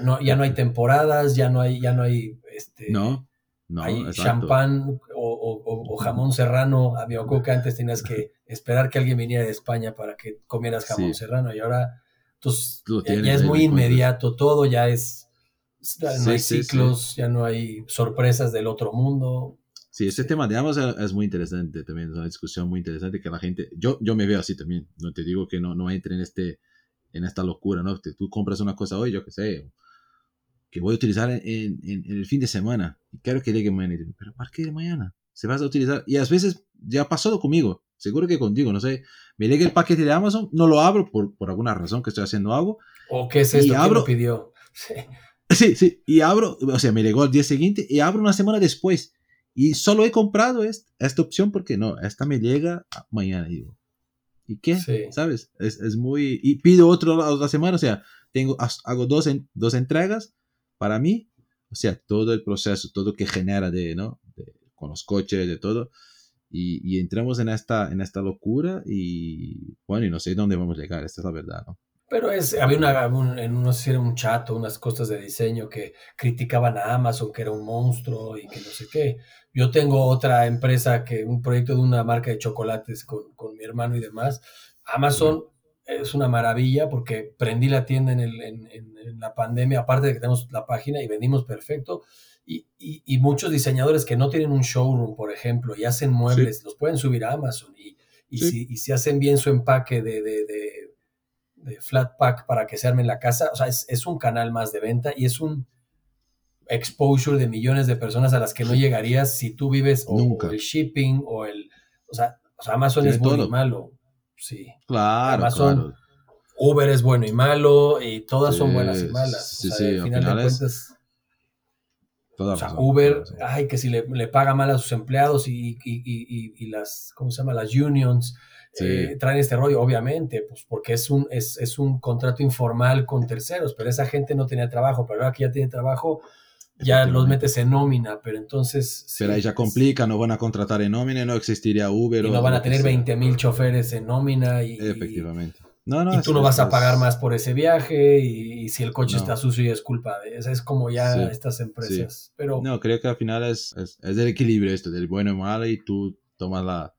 no, ya no hay temporadas, ya no hay, ya no hay este,
no, no,
hay champán o, jamón serrano. A mi que antes tenías que esperar que alguien viniera de España para que comieras jamón serrano y ahora entonces, ya, es muy inmediato, todo ya es, no hay ciclos, ya no hay sorpresas del otro mundo.
Sí, este tema de Amazon es muy interesante también, es una discusión muy interesante que la gente, yo, yo me veo así también, no te digo que no, no entre en, este, en esta locura, ¿no? tú compras una cosa hoy, yo qué sé, que voy a utilizar en, en, el fin de semana y quiero que llegue mañana, pero ¿para qué mañana? Se vas a utilizar, y a veces ya ha pasado conmigo, seguro que contigo, no sé, me llega el paquete de Amazon, no lo abro por, por alguna razón que estoy haciendo algo.
¿O qué es esto que abro, pidió?
Sí. sí, sí, y abro, o sea, me llegó el día siguiente y abro una semana después y solo he comprado esta opción porque no, esta me llega mañana. Digo, ¿y qué? ¿Sabes? Es, es, muy... Y pido otro otra semana, o sea, tengo, hago dos, en, dos entregas para mí, o sea, todo el proceso, todo que genera de, ¿no? con los coches, de todo. Y, y, entramos en esta, en esta locura y bueno, y no sé dónde vamos a llegar, esta es la verdad, ¿no?
Pero es, había una, un, en no sé un chat unas cosas de diseño que criticaban a Amazon, que era un monstruo y que no sé qué. Yo tengo otra empresa que, un proyecto de una marca de chocolates con, con mi hermano y demás. Amazon es una maravilla porque prendí la tienda en, el, en, en, la pandemia, aparte de que tenemos la página y vendimos perfecto. Y, y, muchos diseñadores que no tienen un showroom, por ejemplo, y hacen muebles, los pueden subir a Amazon. Y, y, si, y si hacen bien su empaque de, de, de, flat pack para que se arme en la casa, o sea, es, es, un canal más de venta y es un exposure de millones de personas a las que no llegarías si tú vives o, el shipping o el... O sea, Amazon es bueno y malo. Sí.
Claro, Amazon,
Uber es bueno y malo y todas son buenas y malas. Sí, sí, al final, de cuentas... O sea, Uber, ay, que si le, le, paga mal a sus empleados y, y, y, y, las, ¿cómo se llama? Las unions eh, traen este rollo, obviamente, pues porque es un, es, es, un contrato informal con terceros, pero esa gente no tenía trabajo, pero ahora que ya tiene trabajo, ya los metes en nómina, pero entonces...
pero ahí ya complica, no van a contratar en nómina, no existiría Uber.
Y no van a tener 20 mil choferes en nómina. Y,
Efectivamente.
No, no, y tú no vas a pagar más por ese viaje y, si el coche está sucio es culpa de esa es como ya estas empresas. Pero
no, creo que al final es, es, es, el equilibrio esto del bueno y malo y tú tomas la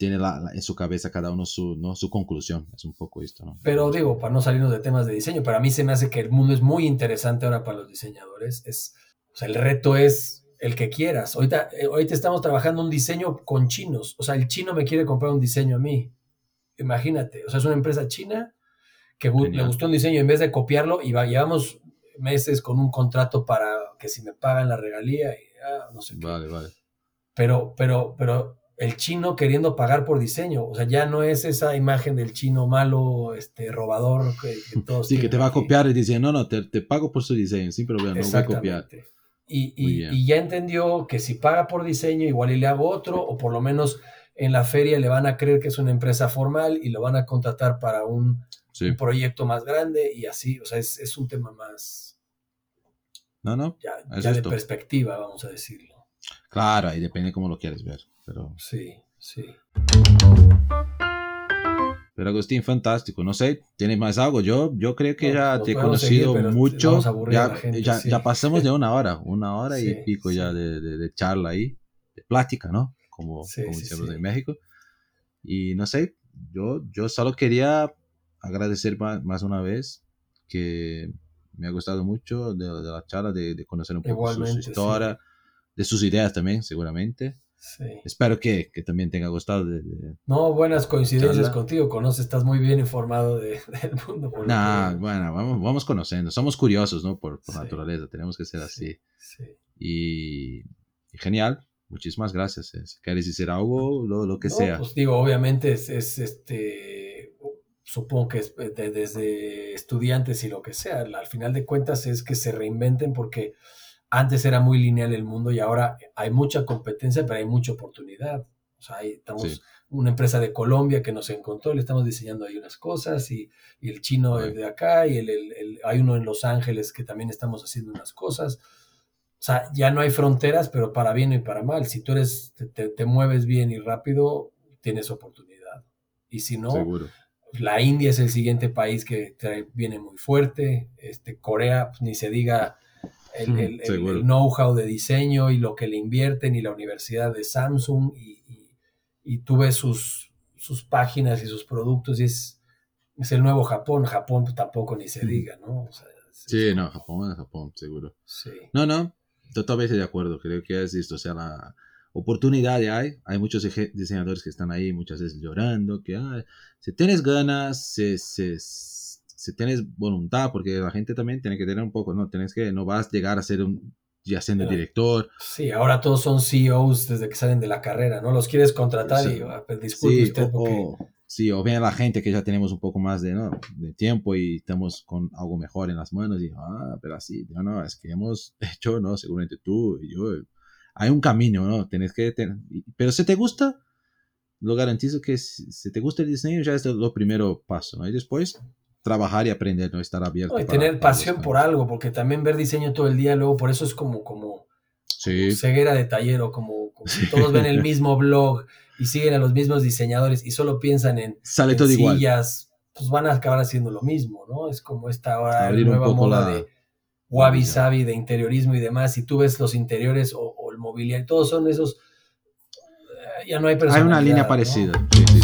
tiene la, en su cabeza cada uno su, ¿no? su conclusión. Es un poco esto, ¿no?
Pero digo, para no salirnos de temas de diseño, pero a mí se me hace que el mundo es muy interesante ahora para los diseñadores. Es, o sea, el reto es el que quieras. Ahorita, eh, ahorita estamos trabajando un diseño con chinos. O sea, el chino me quiere comprar un diseño a mí. Imagínate, o sea, es una empresa china que le gustó un diseño en vez de copiarlo y va, llevamos meses con un contrato para que si me pagan la regalía y ah, no sé qué.
Vale, vale.
Pero, pero, pero el chino queriendo pagar por diseño, o sea, ya no es esa imagen del chino malo, este, robador, que,
todos Sí, que te va a copiar y dice, no, no, te, te pago por su diseño, sin problema, no voy a copiar.
Y, y, y, ya entendió que si paga por diseño, igual y le hago otro, o por lo menos en la feria le van a creer que es una empresa formal y lo van a contratar para un, proyecto más grande y así, o sea, es, un tema más...
No, no.
Ya, ya de perspectiva, vamos a decirlo.
Claro, ahí depende cómo lo quieres ver, pero...
Sí, sí.
Pero Agustín, fantástico. No sé, ¿tienes más algo? Yo, yo creo que ya te he conocido mucho. Ya, ya, ya, pasamos de una hora, una hora y pico ya de, de, charla ahí, de plática, ¿no? como, como decíamos en México. Y no sé, yo, yo solo quería agradecer más, una vez que me ha gustado mucho de, la charla, de, conocer un poco su, historia, de sus ideas también, seguramente. Espero que, que, también tenga gustado. De,
no, buenas coincidencias contigo. Conoces, estás muy bien informado del mundo.
Nah, bueno, vamos, vamos conociendo. Somos curiosos, ¿no? Por, por naturaleza. Tenemos que ser así. Y, y, genial muchísimas gracias. Eh. Si quieres decir algo, lo, lo que sea.
Pues digo, obviamente es, este, supongo que es eh, desde estudiantes y lo que sea. Al final de cuentas es que se reinventen porque antes era muy lineal el mundo y ahora hay mucha competencia, pero hay mucha oportunidad. O sea, estamos una empresa de Colombia que nos encontró, le estamos diseñando ahí unas cosas y, y el chino de acá y el, el, hay uno en Los Ángeles que también estamos haciendo unas cosas. O sea, ya no hay fronteras, pero para bien y para mal. Si tú eres, te, mueves bien y rápido, tienes oportunidad. Y si no, la India es el siguiente país que viene muy fuerte. Este, Corea, pues, ni se diga el, know-how de diseño y lo que le invierten y la universidad de Samsung y, y, tú ves sus, sus páginas y sus productos y es, es el nuevo Japón. Japón tampoco ni se diga, ¿no?
sí, no, Japón es Japón, seguro. Sí. No, no, totalmente de acuerdo. Creo que es esto, o sea, la oportunidad hay. Hay muchos diseñadores que están ahí muchas veces llorando, que si tienes ganas, si, si, tienes voluntad, porque la gente también tiene que tener un poco, no, tienes que, no vas a llegar a ser un ya siendo director.
Sí, ahora todos son CEOs desde que salen de la carrera, ¿no? Los quieres contratar y ah, pues, disculpe usted
Sí, o bien la gente que ya tenemos un poco más de, ¿no? de tiempo y estamos con algo mejor en las manos y, ah, pero así, no, no, es que hemos hecho, ¿no? Seguramente tú y yo, hay un camino, ¿no? Tienes que tener, pero si te gusta, lo garantizo que si, te gusta el diseño ya es lo primero paso, ¿no? Y después trabajar y aprender, ¿no? Estar abierto.
y tener pasión por algo, porque también ver diseño todo el día, luego por eso es como, como, ceguera de tallero, como, como todos ven el mismo blog y siguen a los mismos diseñadores y solo piensan en,
Sale todo
sillas, pues van a acabar haciendo lo mismo, ¿no? Es como esta ahora nueva moda de wabi sabi, de interiorismo y demás, y tú ves los interiores o, el mobiliario, todos son esos, eh, ya no hay
personalidad. Hay una línea parecida, sí, sí,